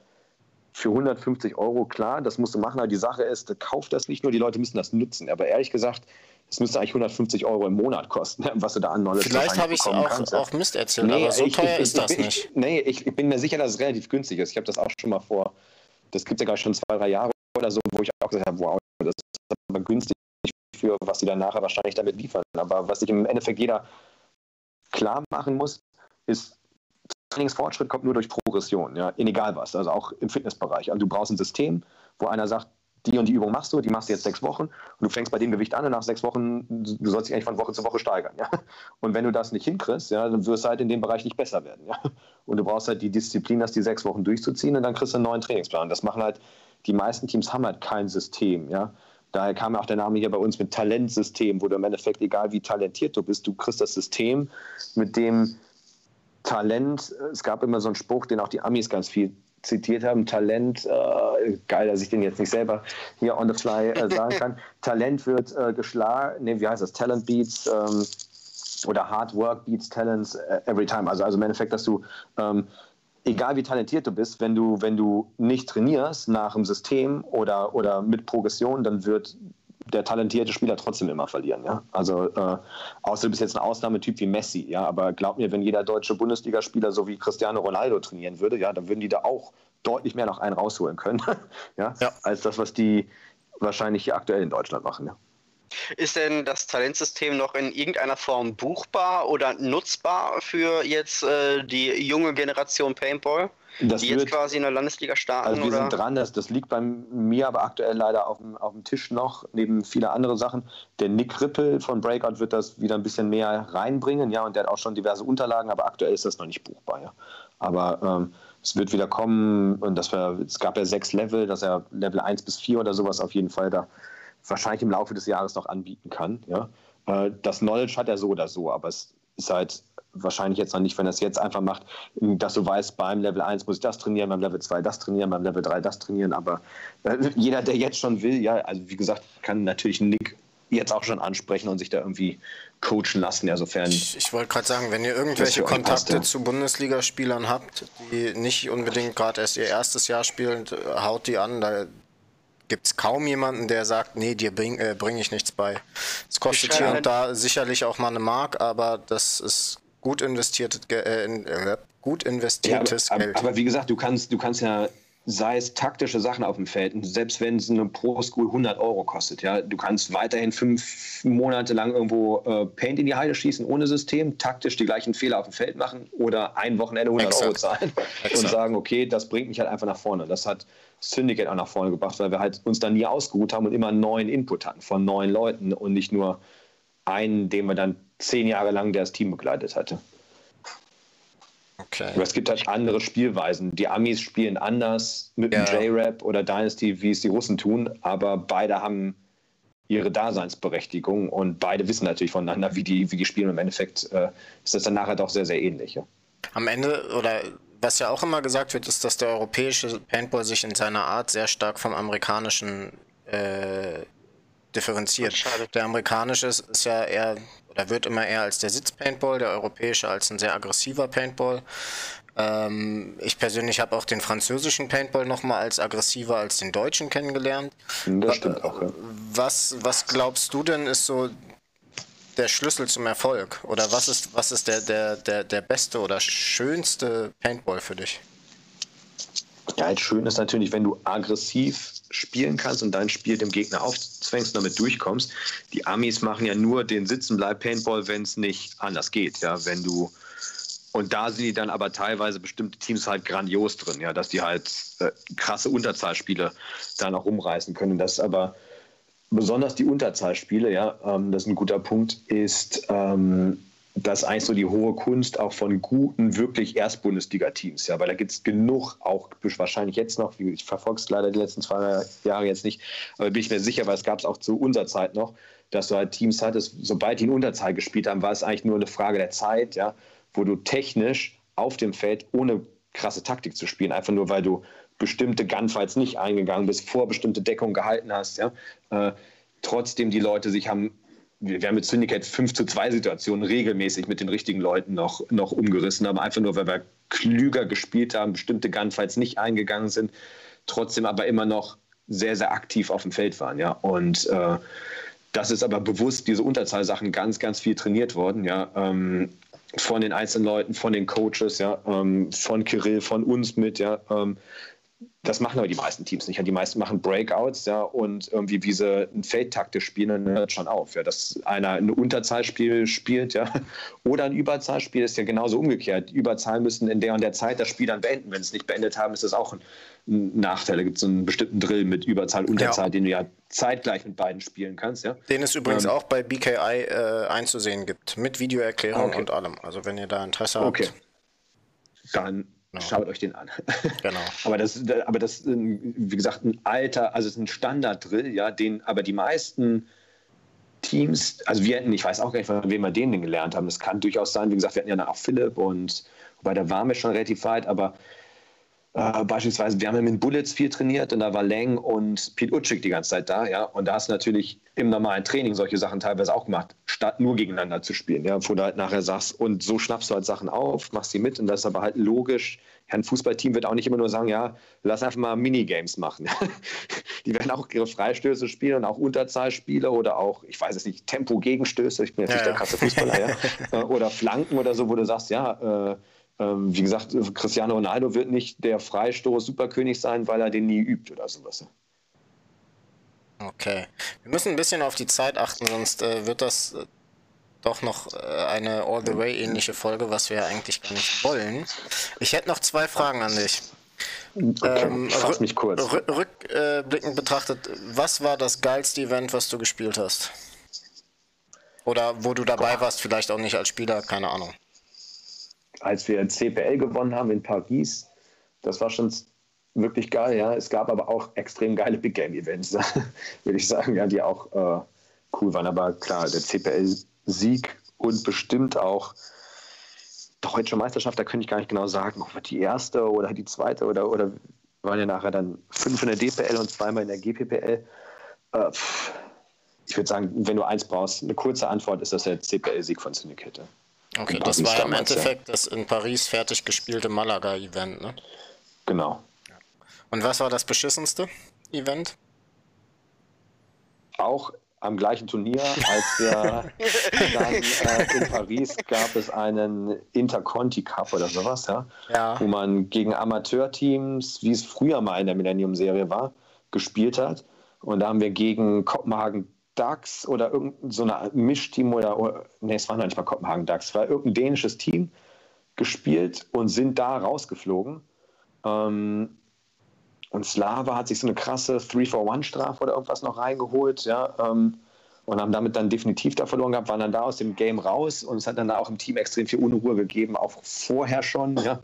für 150 Euro, klar, das musst du machen, aber die Sache ist, kauf das nicht nur, die Leute müssen das nutzen. Aber ehrlich gesagt, es müsste eigentlich 150 Euro im Monat kosten, *laughs* was du da an Knowledge Vielleicht habe ich es auch, kannst. auch Mist erzählt, nee, aber so ich, teuer ich, ist ich, das nicht. *laughs* nee, ich, bin mir sicher, dass es relativ günstig ist. Ich habe das auch schon mal vor, das gibt es ja gerade schon zwei, drei Jahre oder so, wo ich auch gesagt habe, wow, das ist aber günstig für, was sie dann nachher wahrscheinlich damit liefern. Aber was sich im Endeffekt jeder klar machen muss, ist, Trainingsfortschritt kommt nur durch Progression, ja, in egal was, also auch im Fitnessbereich. Also du brauchst ein System, wo einer sagt, die und die Übung machst du, die machst du jetzt sechs Wochen und du fängst bei dem Gewicht an und nach sechs Wochen, du sollst dich eigentlich von Woche zu Woche steigern. Ja? Und wenn du das nicht hinkriegst, ja, dann wirst du halt in dem Bereich nicht besser werden. Ja? Und du brauchst halt die Disziplin, das die sechs Wochen durchzuziehen und dann kriegst du einen neuen Trainingsplan. Das machen halt, die meisten Teams haben halt kein System. Ja? Daher kam auch der Name hier bei uns mit Talentsystem, wo du im Endeffekt, egal wie talentiert du bist, du kriegst das System, mit dem Talent, es gab immer so einen Spruch, den auch die Amis ganz viel zitiert haben, Talent, äh, geil, dass ich den jetzt nicht selber hier on the fly äh, sagen *laughs* kann, Talent wird äh, geschlagen, nee, wie heißt das, Talent Beats ähm, oder Hard Work Beats Talents äh, every time. Also, also im Endeffekt, dass du, ähm, egal wie talentiert du bist, wenn du, wenn du nicht trainierst nach dem System oder, oder mit Progression, dann wird der talentierte Spieler trotzdem immer verlieren. Ja? Also äh, außer du bist jetzt ein Ausnahmetyp wie Messi, ja, aber glaub mir, wenn jeder deutsche Bundesligaspieler so wie Cristiano Ronaldo trainieren würde, ja, dann würden die da auch deutlich mehr noch einen rausholen können, *laughs* ja, ja, als das, was die wahrscheinlich hier aktuell in Deutschland machen. Ja. Ist denn das Talentsystem noch in irgendeiner Form buchbar oder nutzbar für jetzt äh, die junge Generation Paintball? Das die wird, jetzt quasi in der Landesliga starten? Also wir oder? sind dran, das, das liegt bei mir aber aktuell leider auf dem, auf dem Tisch noch, neben viele andere Sachen. Der Nick Rippel von Breakout wird das wieder ein bisschen mehr reinbringen, ja, und der hat auch schon diverse Unterlagen, aber aktuell ist das noch nicht buchbar, ja. Aber ähm, es wird wieder kommen und das war, es gab ja sechs Level, dass er Level 1 bis 4 oder sowas auf jeden Fall da wahrscheinlich im Laufe des Jahres noch anbieten kann, ja. Äh, das Knowledge hat er so oder so, aber es ist halt wahrscheinlich jetzt noch nicht, wenn er es jetzt einfach macht, dass du weißt, beim Level 1 muss ich das trainieren, beim Level 2 das trainieren, beim Level 3 das trainieren. Aber äh, jeder, der jetzt schon will, ja, also wie gesagt, kann natürlich Nick jetzt auch schon ansprechen und sich da irgendwie coachen lassen, ja, sofern. Ich, ich wollte gerade sagen, wenn ihr irgendwelche Kontakte passt, zu Bundesligaspielern habt, die nicht unbedingt gerade erst ihr erstes Jahr spielen, haut die an. Da gibt es kaum jemanden, der sagt, nee, dir bringe äh, bring ich nichts bei. Es kostet hier und da sicherlich auch mal eine Mark, aber das ist gut investiertes, äh, äh, gut investiertes ja, aber, Geld. Aber wie gesagt, du kannst, du kannst ja sei es taktische Sachen auf dem Feld, selbst wenn es eine Pro School 100 Euro kostet, ja, du kannst weiterhin fünf Monate lang irgendwo äh, Paint in die Heide schießen ohne System, taktisch die gleichen Fehler auf dem Feld machen oder ein Wochenende 100 Exakt. Euro zahlen Exakt. und sagen, okay, das bringt mich halt einfach nach vorne. Das hat Syndicate auch nach vorne gebracht, weil wir halt uns da nie ausgeruht haben und immer neuen Input hatten von neuen Leuten und nicht nur einen, den wir dann zehn Jahre lang der das Team begleitet hatte. Okay. Aber es gibt halt andere Spielweisen. Die Amis spielen anders mit ja. dem J-Rap oder Dynasty, wie es die Russen tun, aber beide haben ihre Daseinsberechtigung und beide wissen natürlich voneinander, wie die, wie die spielen. Im Endeffekt äh, ist das dann nachher doch sehr, sehr ähnlich. Ja. Am Ende, oder was ja auch immer gesagt wird, ist, dass der europäische Paintball sich in seiner Art sehr stark vom amerikanischen äh, differenziert. Der amerikanische ist, ist ja eher oder wird immer eher als der Sitz-Paintball, der europäische als ein sehr aggressiver Paintball. Ähm, ich persönlich habe auch den französischen Paintball nochmal als aggressiver als den deutschen kennengelernt. Das stimmt auch, ja. Was, was glaubst du denn ist so der Schlüssel zum Erfolg? Oder was ist, was ist der, der, der, der beste oder schönste Paintball für dich? Ja, halt schön ist natürlich, wenn du aggressiv spielen kannst und dein Spiel dem Gegner aufzwängst und damit durchkommst. Die Amis machen ja nur den Sitzenbleib-Paintball, wenn es nicht anders geht. Ja, wenn du und da sind die dann aber teilweise bestimmte Teams halt grandios drin, ja, dass die halt äh, krasse Unterzahlspiele da noch rumreißen können. Das aber besonders die Unterzahlspiele, ja, ähm, das ist ein guter Punkt, ist ähm, das eigentlich so die hohe Kunst auch von guten, wirklich Erstbundesliga-Teams, ja, weil da gibt es genug, auch wahrscheinlich jetzt noch, ich verfolge es leider die letzten zwei Jahre jetzt nicht, aber bin ich mir sicher, weil es gab es auch zu unserer Zeit noch, dass du halt Teams hattest, sobald die in Unterzahl gespielt haben, war es eigentlich nur eine Frage der Zeit, ja, wo du technisch auf dem Feld ohne krasse Taktik zu spielen, einfach nur weil du bestimmte Gunfights nicht eingegangen bist, vor bestimmte Deckung gehalten hast, ja, äh, trotzdem die Leute sich haben, wir, wir haben mit Syndicate 5 zu 2 Situationen regelmäßig mit den richtigen Leuten noch, noch umgerissen, aber einfach nur, weil wir klüger gespielt haben, bestimmte Gunfights nicht eingegangen sind, trotzdem aber immer noch sehr, sehr aktiv auf dem Feld waren, ja, und äh, das ist aber bewusst diese Unterzahlsachen ganz, ganz viel trainiert worden, ja. Ähm, von den einzelnen Leuten, von den Coaches, ja, ähm, von Kirill, von uns mit, ja. Ähm, das machen aber die meisten Teams nicht. Die meisten machen Breakouts, ja, und irgendwie wie sie ein Feldtaktisch spielen, hört schon auf. Ja, dass einer ein Unterzahlspiel spielt, ja, *laughs* oder ein Überzahlspiel ist ja genauso umgekehrt. Überzahl müssen in der und der Zeit das Spiel dann beenden. Wenn sie es nicht beendet haben, ist das auch ein, ein Nachteil. Da gibt es so einen bestimmten Drill mit Überzahl, Unterzahl, ja. den du ja zeitgleich mit beiden spielen kannst, ja. Den es übrigens ähm, auch bei BKI äh, einzusehen gibt, mit Videoerklärung okay. und allem. Also wenn ihr da Interesse habt. Okay. Dann Genau. Schaut euch den an. *laughs* Genau. aber das, aber das, ist, wie gesagt, ein alter, also es ist ein Standard-Drill, ja, den aber die meisten Teams, also wir hätten, ich weiß auch gar nicht, von wem wir den denn gelernt haben. Das kann durchaus sein, wie gesagt, wir hatten ja dann auch Philipp und wobei da waren wir schon relativ weit, aber äh, beispielsweise, wir haben ja mit Bullets viel trainiert und da war Leng und Pete Utschik die ganze Zeit da, ja. Und da hast du natürlich im normalen Training solche Sachen teilweise auch gemacht, statt nur gegeneinander zu spielen, ja, wo du halt nachher sagst, und so schnappst du halt Sachen auf, machst sie mit und das ist aber halt logisch. Ja, ein Fußballteam wird auch nicht immer nur sagen, ja, lass einfach mal Minigames machen. *laughs* die werden auch ihre Freistöße spielen und auch Unterzahlspiele oder auch, ich weiß es nicht, Tempo-Gegenstöße, ich bin jetzt ja, nicht der krasse Fußballer, ja. *laughs* Äh, oder Flanken oder so, wo du sagst, ja, äh, wie gesagt, Cristiano Ronaldo wird nicht der Freistoß-Superkönig sein, weil er den nie übt oder sowas. Okay. Wir müssen ein bisschen auf die Zeit achten, sonst äh, wird das äh, doch noch äh, eine All the Way ähnliche Folge, was wir eigentlich gar nicht wollen. Ich hätte noch zwei Fragen an dich. Okay, ähm, fass mich kurz. Rückblickend betrachtet, was war das geilste Event, was du gespielt hast? Oder wo du dabei warst, vielleicht auch nicht als Spieler, keine Ahnung als wir CPL gewonnen haben in Paris, das war schon wirklich geil, ja. Es gab aber auch extrem geile Big Game Events, *laughs* würde ich sagen, ja, die auch äh, cool waren. Aber klar, der CPL-Sieg und bestimmt auch deutsche Meisterschaft, da könnte ich gar nicht genau sagen, ob die erste oder die zweite oder, oder waren ja nachher dann fünf in der DPL und zweimal in der GPPL. Äh, ich würde sagen, wenn du eins brauchst, eine kurze Antwort ist das der CPL-Sieg von Syndicate. Okay, das war im Endeffekt ja. das in Paris fertig gespielte Malaga-Event, ne? Genau. Und was war das beschissenste Event? Auch am gleichen Turnier, als wir *laughs* dann äh, in Paris gab es einen Interconti Cup oder sowas, ja, ja. wo man gegen Amateurteams, wie es früher mal in der Millennium-Serie war, gespielt hat. Und da haben wir gegen Kopenhagen Ducks oder irgendein so eine Mischteam oder, oder nee, es war noch nicht mal Kopenhagen Ducks, es war irgendein dänisches Team gespielt und sind da rausgeflogen. Ähm, und Slava hat sich so eine krasse 3-for-1-Strafe oder irgendwas noch reingeholt, ja. Ähm, und haben damit dann definitiv da verloren gehabt, waren dann da aus dem Game raus und es hat dann da auch im Team extrem viel Unruhe gegeben, auch vorher schon, ja,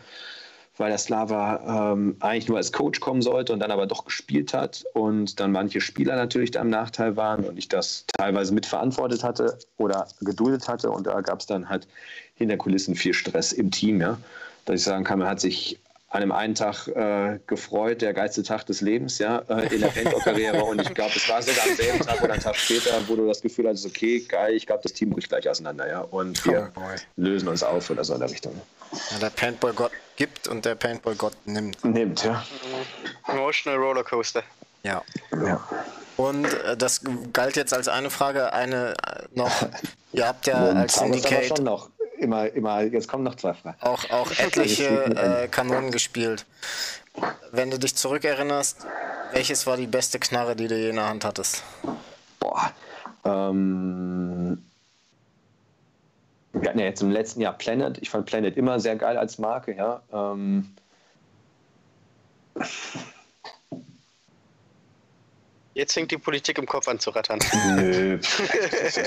weil der Slava ähm, eigentlich nur als Coach kommen sollte und dann aber doch gespielt hat und dann manche Spieler natürlich da im Nachteil waren und ich das teilweise mitverantwortet hatte oder geduldet hatte und da gab es dann halt hinter Kulissen viel Stress im Team, ja, dass ich sagen kann, man hat sich an einem einen Tag äh, gefreut, der geilste Tag des Lebens, ja, äh, in der Paintball-Karriere. Und ich glaube, es war sogar am selben Tag oder einen Tag später, wo du das Gefühl hattest, okay, geil, ich glaube, das Team bricht gleich auseinander, ja. Und wir oh lösen uns auf oder so in der Richtung. Ja, der Paintball-Gott gibt und der Paintball-Gott nimmt. Nimmt, ja. Emotional Rollercoaster. Ja. ja. Und äh, das galt jetzt als eine Frage, eine äh, noch. *laughs* Ihr habt ja als Syndicate. Schon noch immer, immer, jetzt kommen noch zwei Fragen. Auch, auch etliche äh, Kanonen gespielt. Wenn du dich zurückerinnerst, welches war die beste Knarre, die du je in der Hand hattest? Boah. Ähm, wir hatten ja jetzt im letzten Jahr Planet. Ich fand Planet immer sehr geil als Marke, ja. Ähm, Jetzt fängt die Politik im Kopf an zu rattern. Nö.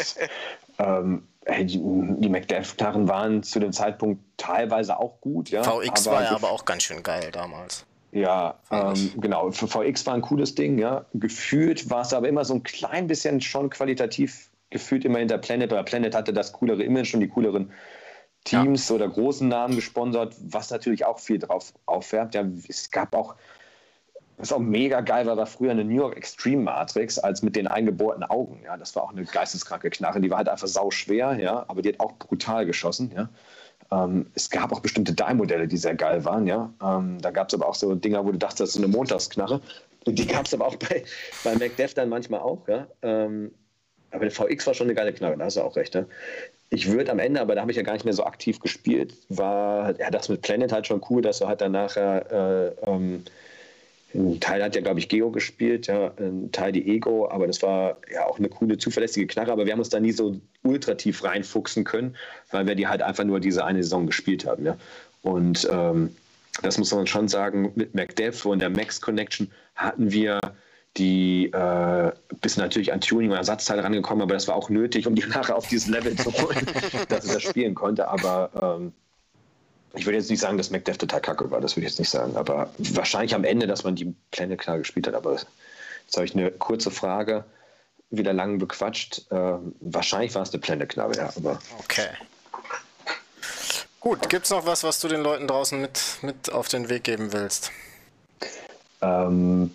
*laughs* ähm, die, die McDev-Gitarren waren zu dem Zeitpunkt teilweise auch gut. Ja, VX war ja aber auch ganz schön geil damals. Ja, ähm, genau. Für VX war ein cooles Ding, ja. Gefühlt war es aber immer so ein klein bisschen schon qualitativ gefühlt immer hinter Planet, oder Planet hatte das coolere Image und die cooleren Teams ja. oder großen Namen gesponsert, was natürlich auch viel drauf auffärbt. Ja, es gab auch was auch mega geil war, war früher eine New York Extreme Matrix als mit den eingebohrten Augen. Ja, das war auch eine geisteskranke Knarre. Die war halt einfach sau schwer, ja, aber die hat auch brutal geschossen. Ja. Ähm, es gab auch bestimmte Die-Modelle, die sehr geil waren. Ja. Ähm, da gab es aber auch so Dinger, wo du dachtest, das ist eine Montagsknarre. Die gab es aber auch bei, bei MacDev dann manchmal auch. Ja. Ähm, aber der VX war schon eine geile Knarre, da hast du auch recht. Ja. Ich würde am Ende, aber da habe ich ja gar nicht mehr so aktiv gespielt, war ja das mit Planet halt schon cool, dass du halt dann nachher äh, ähm, ein Teil hat ja, glaube ich, Geo gespielt, ja, ein Teil die Ego, aber das war ja auch eine coole, zuverlässige Knarre, aber wir haben uns da nie so ultra tief reinfuchsen können, weil wir die halt einfach nur diese eine Saison gespielt haben. Ja. Und ähm, das muss man schon sagen, mit MacDev und der Max Connection hatten wir die äh, bis natürlich an Tuning und Ersatzteile rangekommen, aber das war auch nötig, um die nachher auf dieses Level zu holen, *laughs* dass ich das spielen konnte. Aber ähm, ich würde jetzt nicht sagen, dass MacDev total kacke war, das würde ich jetzt nicht sagen. Aber wahrscheinlich am Ende, dass man die Pläne klar gespielt hat. Aber jetzt habe ich eine kurze Frage, wieder lang bequatscht. Äh, wahrscheinlich war es eine Pläneknabe, ja. Aber okay. Gut, gibt es noch was, was du den Leuten draußen mit, mit auf den Weg geben willst? Ähm,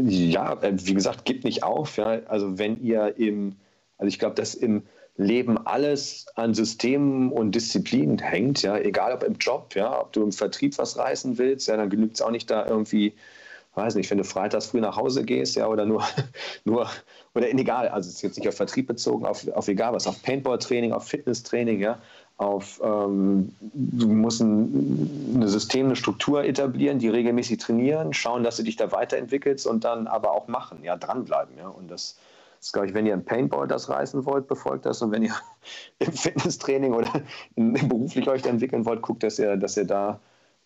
ja, äh, wie gesagt, gibt nicht auf. Ja. Also wenn ihr im, also ich glaube, dass im Leben alles an Systemen und Disziplinen hängt, ja, egal ob im Job, ja, ob du im Vertrieb was reißen willst, ja, dann genügt es auch nicht da irgendwie, weiß nicht, wenn du freitags früh nach Hause gehst, ja, oder nur, *laughs* nur oder egal, also es ist jetzt nicht auf Vertrieb bezogen, auf, auf egal was, auf Paintball-Training, auf Fitness-Training, ja, auf, ähm, du musst ein, eine System, eine Struktur etablieren, die regelmäßig trainieren, schauen, dass du dich da weiterentwickelst und dann aber auch machen, ja, dranbleiben, ja, und das das glaube ich, wenn ihr im Paintball das reißen wollt, befolgt das. Und wenn ihr *laughs* im Fitnesstraining oder beruflich euch entwickeln wollt, guckt, dass ihr, dass ihr da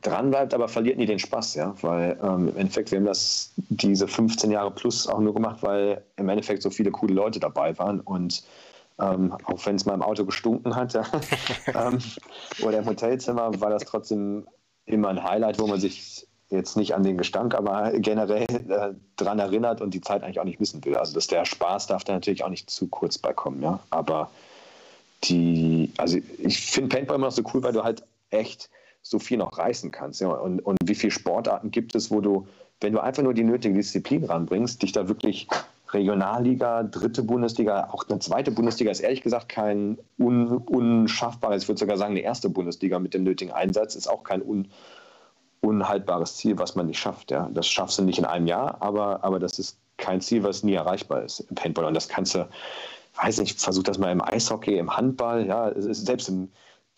dran bleibt, aber verliert nie den Spaß, ja. Weil ähm, im Endeffekt, wir haben das diese 15 Jahre plus auch nur gemacht, weil im Endeffekt so viele coole Leute dabei waren. Und ähm, auch wenn es mal im Auto gestunken hat, ja, *laughs* ähm, oder im Hotelzimmer, war das trotzdem immer ein Highlight, wo man sich jetzt nicht an den Gestank, aber generell äh, daran erinnert und die Zeit eigentlich auch nicht missen will. Also dass der Spaß darf da natürlich auch nicht zu kurz beikommen, ja. Aber die, also ich finde Paintball immer noch so cool, weil du halt echt so viel noch reißen kannst. Ja. Und, und wie viele Sportarten gibt es, wo du, wenn du einfach nur die nötige Disziplin ranbringst, dich da wirklich Regionalliga, dritte Bundesliga, auch eine zweite Bundesliga ist ehrlich gesagt kein un, unschaffbares, ich würde sogar sagen, eine erste Bundesliga mit dem nötigen Einsatz ist auch kein un, unhaltbares Ziel, was man nicht schafft. Ja. Das schaffst du nicht in einem Jahr, aber, aber das ist kein Ziel, was nie erreichbar ist im Paintball. Und das kannst du, weiß nicht, versuch das mal im Eishockey, im Handball, ja, selbst im,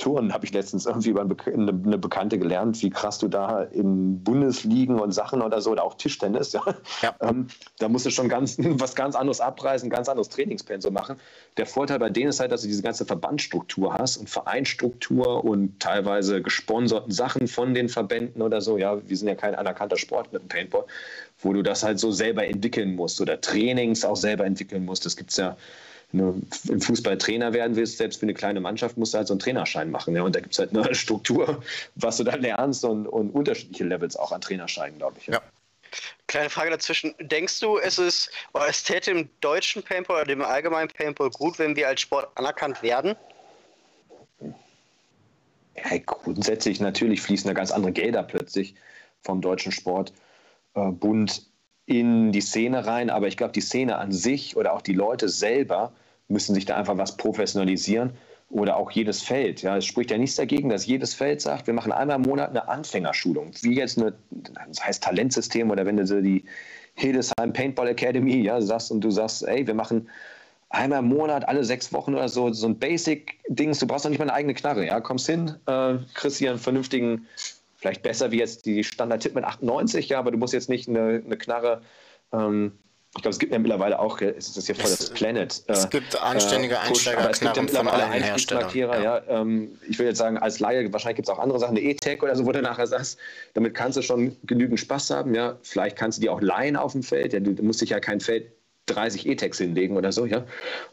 Touren habe ich letztens irgendwie über eine, Bekannte gelernt, wie krass du da in Bundesligen und Sachen oder so, oder auch Tischtennis, ja. ja. Ähm, da musst du schon ganz, *laughs* was ganz anderes abreißen, ganz anderes Trainingspensum machen. Der Vorteil bei denen ist halt, dass du diese ganze Verbandsstruktur hast und Vereinsstruktur und teilweise gesponserten Sachen von den Verbänden oder so. Ja, wir sind ja kein anerkannter Sport mit dem Paintball, wo du das halt so selber entwickeln musst oder Trainings auch selber entwickeln musst. Das gibt es ja wenn du im Fußball Trainer werden willst, selbst für eine kleine Mannschaft, musst du halt so einen Trainerschein machen. Ja? Und da gibt es halt eine *laughs* Struktur, was du dann lernst und, und unterschiedliche Levels auch an Trainerscheinen, glaube ich. Ja. ja. Kleine Frage dazwischen. Denkst du, es ist, oder es täte im deutschen Paintball oder dem allgemeinen Paintball gut, wenn wir als Sport anerkannt werden? Ja, grundsätzlich natürlich fließen da ganz andere Gelder plötzlich vom deutschen Sportbund in die Szene rein, aber ich glaube, die Szene an sich oder auch die Leute selber müssen sich da einfach was professionalisieren oder auch jedes Feld. Ja, es spricht ja nichts dagegen, dass jedes Feld sagt, wir machen einmal im Monat eine Anfängerschulung, wie jetzt eine, das heißt Talentsystem oder wenn du die Hildesheim Paintball Academy ja, sagst und du sagst, ey, wir machen einmal im Monat, alle sechs Wochen oder so, so ein Basic-Dings, du brauchst doch nicht mal eine eigene Knarre, ja, kommst hin, äh, kriegst hier einen vernünftigen, vielleicht besser wie jetzt die Standard-Tipp mit 98, ja, aber du musst jetzt nicht eine, eine Knarre ähm, ich glaube, es gibt ja mittlerweile auch, es ist ja voll das Planet. Es gibt anständige äh, Einsteiger, aber es gibt ja mittlerweile Einstiegsmarkierer. Ja. ja ähm, ich will jetzt sagen, als Laie, wahrscheinlich gibt es auch andere Sachen, eine E-Tech oder so, wo du nachher sagst, damit kannst du schon genügend Spaß haben. Ja, vielleicht kannst du die auch leihen auf dem Feld. Ja, du, du musst dich ja kein Feld 30 E-Techs hinlegen oder so. Ja, und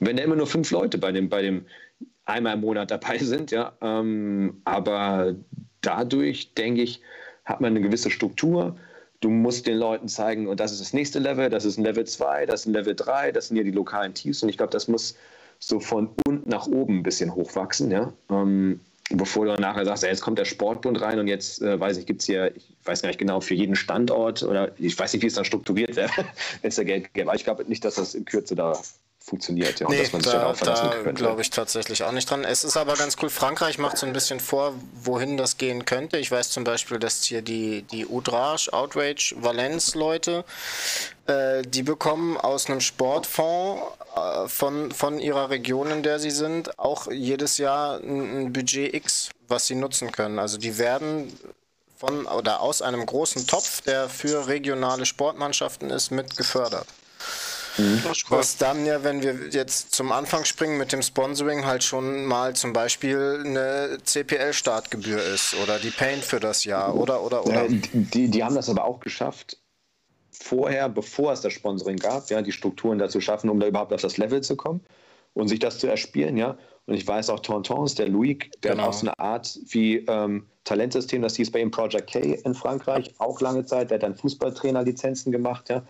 wenn da immer nur fünf Leute bei dem, bei dem einmal im Monat dabei sind, ja, ähm, aber dadurch denke ich, hat man eine gewisse Struktur Du musst den Leuten zeigen, und das ist das nächste Level, das ist ein Level 2, das ist ein Level 3, das sind ja die lokalen Teams. Und ich glaube, das muss so von unten nach oben ein bisschen hochwachsen, ja. Ähm, bevor du nachher sagst, jetzt kommt der Sportbund rein und jetzt, äh, weiß ich, gibt es hier, ich weiß gar nicht genau, für jeden Standort oder ich weiß nicht, wie es dann strukturiert wäre, *laughs* wenn es da Geld gäbe. Aber ich glaube nicht, dass das in Kürze da funktioniert, ja, nee, dass man sich da, darauf verlassen da glaube ich tatsächlich auch nicht dran. Es ist aber ganz cool, Frankreich macht so ein bisschen vor, wohin das gehen könnte. Ich weiß zum Beispiel, dass hier die, die Outrage, Outrage, Valence-Leute, äh, die bekommen aus einem Sportfonds äh, von, von ihrer Region, in der sie sind, auch jedes Jahr ein, ein Budget X, was sie nutzen können. Also die werden von oder aus einem großen Topf, der für regionale Sportmannschaften ist, mit gefördert. Mhm. Was dann ja, wenn wir jetzt zum Anfang springen mit dem Sponsoring, halt schon mal zum Beispiel eine CPL-Startgebühr ist oder die Paint für das Jahr oder oder oder. Ja, die, die haben das aber auch geschafft, vorher, bevor es das Sponsoring gab, ja, die Strukturen dazu schaffen, um da überhaupt auf das Level zu kommen und sich das zu erspielen, ja. Und ich weiß auch Tontons, der Louis, der genau. hat auch so eine Art wie ähm, Talentsystem, das hieß bei ihm Project K in Frankreich, auch lange Zeit, der hat dann Fußballtrainer-Lizenzen gemacht, ja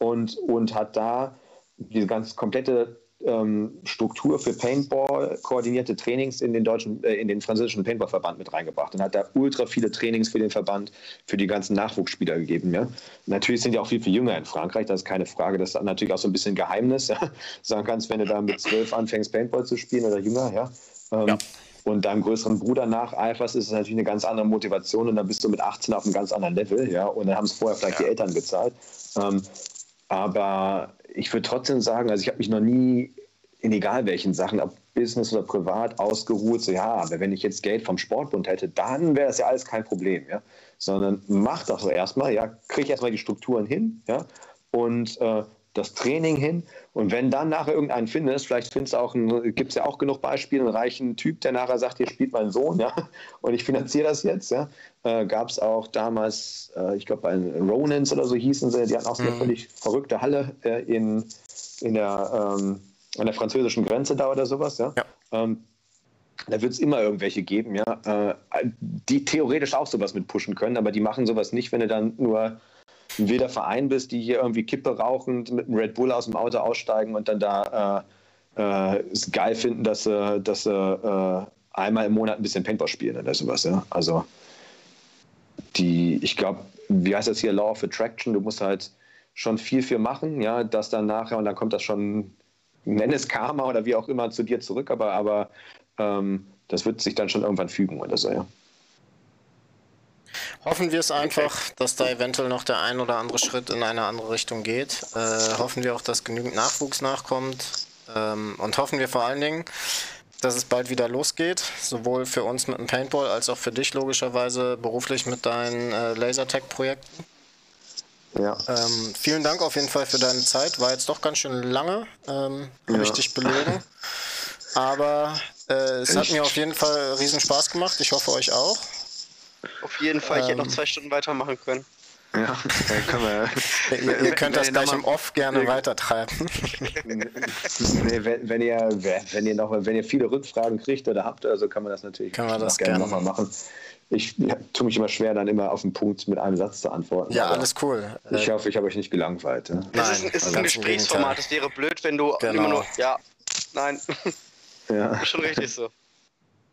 und, und hat da diese ganz komplette ähm, Struktur für Paintball, koordinierte Trainings in den deutschen, äh, in den französischen Paintball-Verband mit reingebracht und hat da ultra viele Trainings für den Verband, für die ganzen Nachwuchsspieler gegeben. Ja. Natürlich sind ja auch viel, viel jünger in Frankreich, das ist keine Frage. Das ist natürlich auch so ein bisschen Geheimnis. Ja. *laughs* Sagen kannst, wenn du da mit zwölf anfängst, Paintball zu spielen oder jünger, ja. Ähm, ja. Und deinem größeren Bruder nacheiferst, ist es natürlich eine ganz andere Motivation und dann bist du mit 18 auf einem ganz anderen Level, ja. Und dann haben es vorher vielleicht ja. die Eltern gezahlt. Ähm, aber ich würde trotzdem sagen, also ich habe mich noch nie in egal welchen Sachen, ob Business oder privat, ausgeruht, so ja, aber wenn ich jetzt Geld vom Sportbund hätte, dann wäre das ja alles kein Problem, ja. Sondern mach doch so erstmal, ja, krieg erstmal die Strukturen hin, ja, und äh, das Training hin. Und wenn dann nachher irgendeinen findest, vielleicht findest auch, gibt es ja auch genug Beispiele, einen reichen Typ, der nachher sagt, hier spielt mein Sohn, ja, *laughs* und ich finanziere das jetzt, ja. Äh, Gab es auch damals, äh, ich glaube bei Ronins oder so hießen sie, die hatten auch so eine mhm. völlig verrückte Halle äh, in, in der, ähm, an der französischen Grenze da oder sowas, ja. ja. Ähm, da wird es immer irgendwelche geben, ja, äh, die theoretisch auch sowas mit pushen können, aber die machen sowas nicht, wenn du dann nur ein wilder Verein bist, die hier irgendwie Kippe rauchend mit einem Red Bull aus dem Auto aussteigen und dann da äh, äh, es geil finden, dass sie, dass äh, einmal im Monat ein bisschen Paintball spielen oder sowas. Ja? Also die, ich glaube, wie heißt das hier, Law of Attraction, du musst halt schon viel für machen, ja, dass dann nachher und dann kommt das schon, nenn es Karma oder wie auch immer zu dir zurück, aber, aber ähm, das wird sich dann schon irgendwann fügen oder so, ja. Hoffen wir es einfach, dass da eventuell noch der ein oder andere Schritt in eine andere Richtung geht. Äh, hoffen wir auch, dass genügend Nachwuchs nachkommt. Ähm, und hoffen wir vor allen Dingen, dass es bald wieder losgeht. Sowohl für uns mit dem Paintball als auch für dich logischerweise beruflich mit deinen äh, Lasertag-Projekten. Ja. Ähm, vielen Dank auf jeden Fall für deine Zeit. War jetzt doch ganz schön lange. Ähm, Habe ja. ich dich belogen. Aber äh, es Echt? hat mir auf jeden Fall riesen Spaß gemacht. Ich hoffe euch auch. Auf jeden Fall, ich hätte noch ähm. zwei Stunden weitermachen können. Ja, können wir. *laughs* ihr, ihr könnt das gleich im Off gerne weitertreiben. *laughs* nee, wenn, wenn, ihr, wenn, ihr noch, wenn ihr viele Rückfragen kriegt oder habt, also kann man das natürlich kann man das gerne, gerne nochmal machen. Ich ja, tue mich immer schwer, dann immer auf den Punkt mit einem Satz zu antworten. Ja, alles cool. Ich hoffe, ich habe euch nicht gelangweilt. Ja? Nein, es ist, ein, es ist ein Gesprächsformat. Es wäre blöd, wenn du genau. immer nur. Ja, nein. Ja. *laughs* Schon richtig so.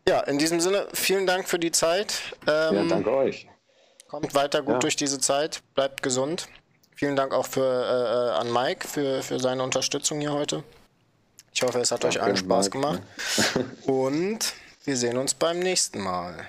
Ja, in diesem Sinne, vielen Dank für die Zeit. Ähm, ja, danke euch. Kommt weiter gut ja. durch diese Zeit, bleibt gesund. Vielen Dank auch für, äh, an Mike für, für seine Unterstützung hier heute. Ich hoffe, es hat danke, euch allen Spaß Mike. gemacht. *laughs* Und wir sehen uns beim nächsten Mal.